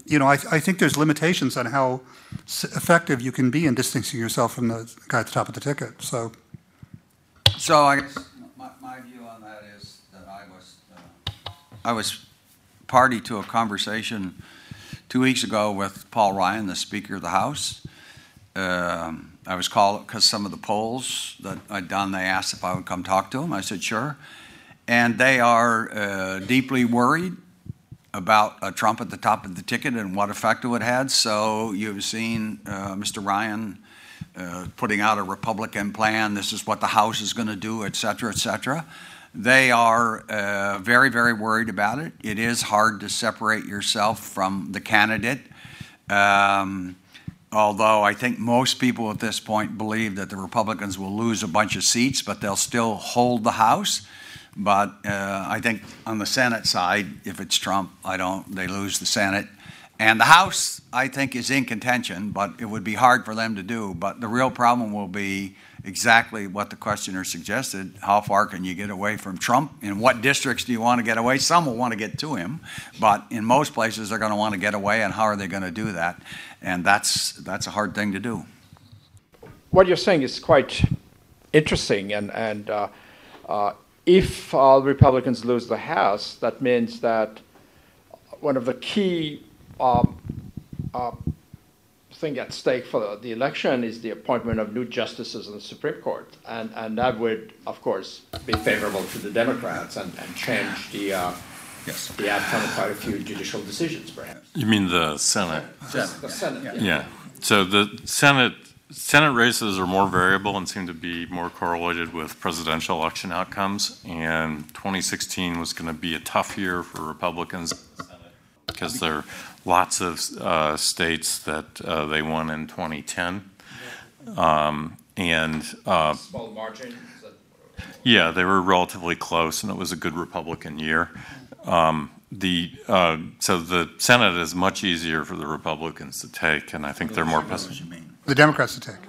Speaker 5: you know, I, I think there's limitations on how effective you can be in distancing yourself from the guy at the top of the ticket. So,
Speaker 3: So I guess my, my view on that is that I was, uh, I was party to a conversation two weeks ago with Paul Ryan, the Speaker of the House. Um, I was called because some of the polls that I'd done, they asked if I would come talk to them. I said, sure. And they are uh, deeply worried about uh, Trump at the top of the ticket and what effect it would have. So you've seen uh, Mr. Ryan uh, putting out a Republican plan. This is what the House is going to do, et cetera, et cetera. They are uh, very, very worried about it. It is hard to separate yourself from the candidate. Um, although I think most people at this point believe that the Republicans will lose a bunch of seats, but they'll still hold the House. But uh, I think on the Senate side, if it's Trump, I don't. They lose the Senate, and the House, I think, is in contention. But it would be hard for them to do. But the real problem will be exactly what the questioner suggested. How far can you get away from Trump? In what districts do you want to get away? Some will want to get to him, but in most places they're going to want to get away. And how are they going to do that? And that's that's a hard thing to do.
Speaker 1: what you're saying is quite interesting, and and uh, uh, if uh, Republicans lose the House, that means that one of the key um, uh, thing at stake for the, the election is the appointment of new justices in the Supreme Court, and and that would, of course, be favorable to the Democrats and, and change the. Uh,
Speaker 3: Yes.
Speaker 1: The outcome of quite a few judicial decisions, perhaps.
Speaker 2: You mean the Senate?
Speaker 1: The Senate.
Speaker 2: Yeah. So the Senate Senate races are more variable and seem to be more correlated with presidential election outcomes. And 2016 was going to be a tough year for Republicans because there are lots of uh, states that uh, they won in 2010. Um, and uh,
Speaker 1: Small margin.
Speaker 2: yeah, they were relatively close, and it was a good Republican year. Um, the uh, so the Senate is much easier for the Republicans to take, and I think they're more pessimistic.
Speaker 5: The Democrats to take.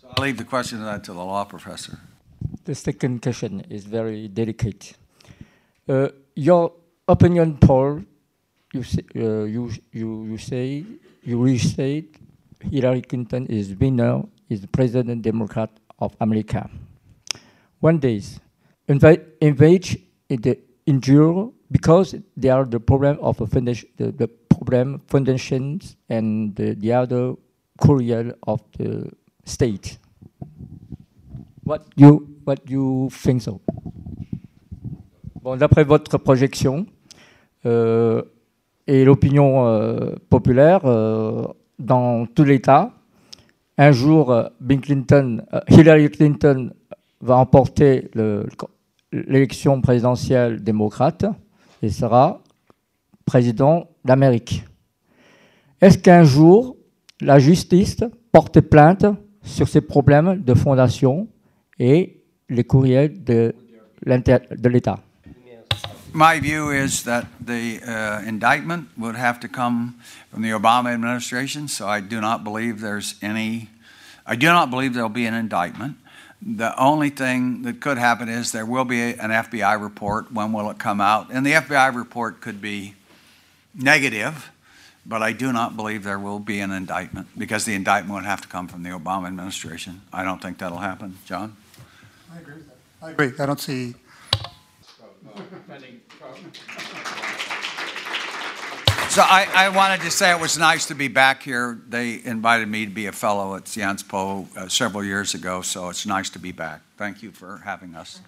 Speaker 3: So I'll leave the question of that to the law professor.
Speaker 9: The second question is very delicate. Uh, your opinion poll, you say, uh, you, you, you say, you restate Hillary Clinton is winner, is the president Democrat of America. One day, invade, invade the injure because they are the problem of the, foundation, the, the problem foundations and the, the other courier of the state. What you what you think so? Bon, d'après votre projection euh, et l'opinion euh, populaire euh, dans tout l'État, un jour, Clinton, Hillary Clinton va emporter le- l'élection présidentielle démocrate et sera président d'Amérique. Est-ce qu'un jour, la justice porte plainte sur ces problèmes de fondation et les courriels de l'État
Speaker 3: My view is that the uh, indictment would have to come from the Obama administration, so I do not believe there's any, I do not believe there'll be an indictment. The only thing that could happen is there will be an FBI report. When will it come out? And the FBI report could be negative, but I do not believe there will be an indictment because the indictment would have to come from the Obama administration. I don't think that'll happen. John?
Speaker 5: I agree with that. I agree. I don't see.
Speaker 3: So I, I wanted to say it was nice to be back here. They invited me to be a fellow at Sciences Po uh, several years ago, so it's nice to be back. Thank you for having us.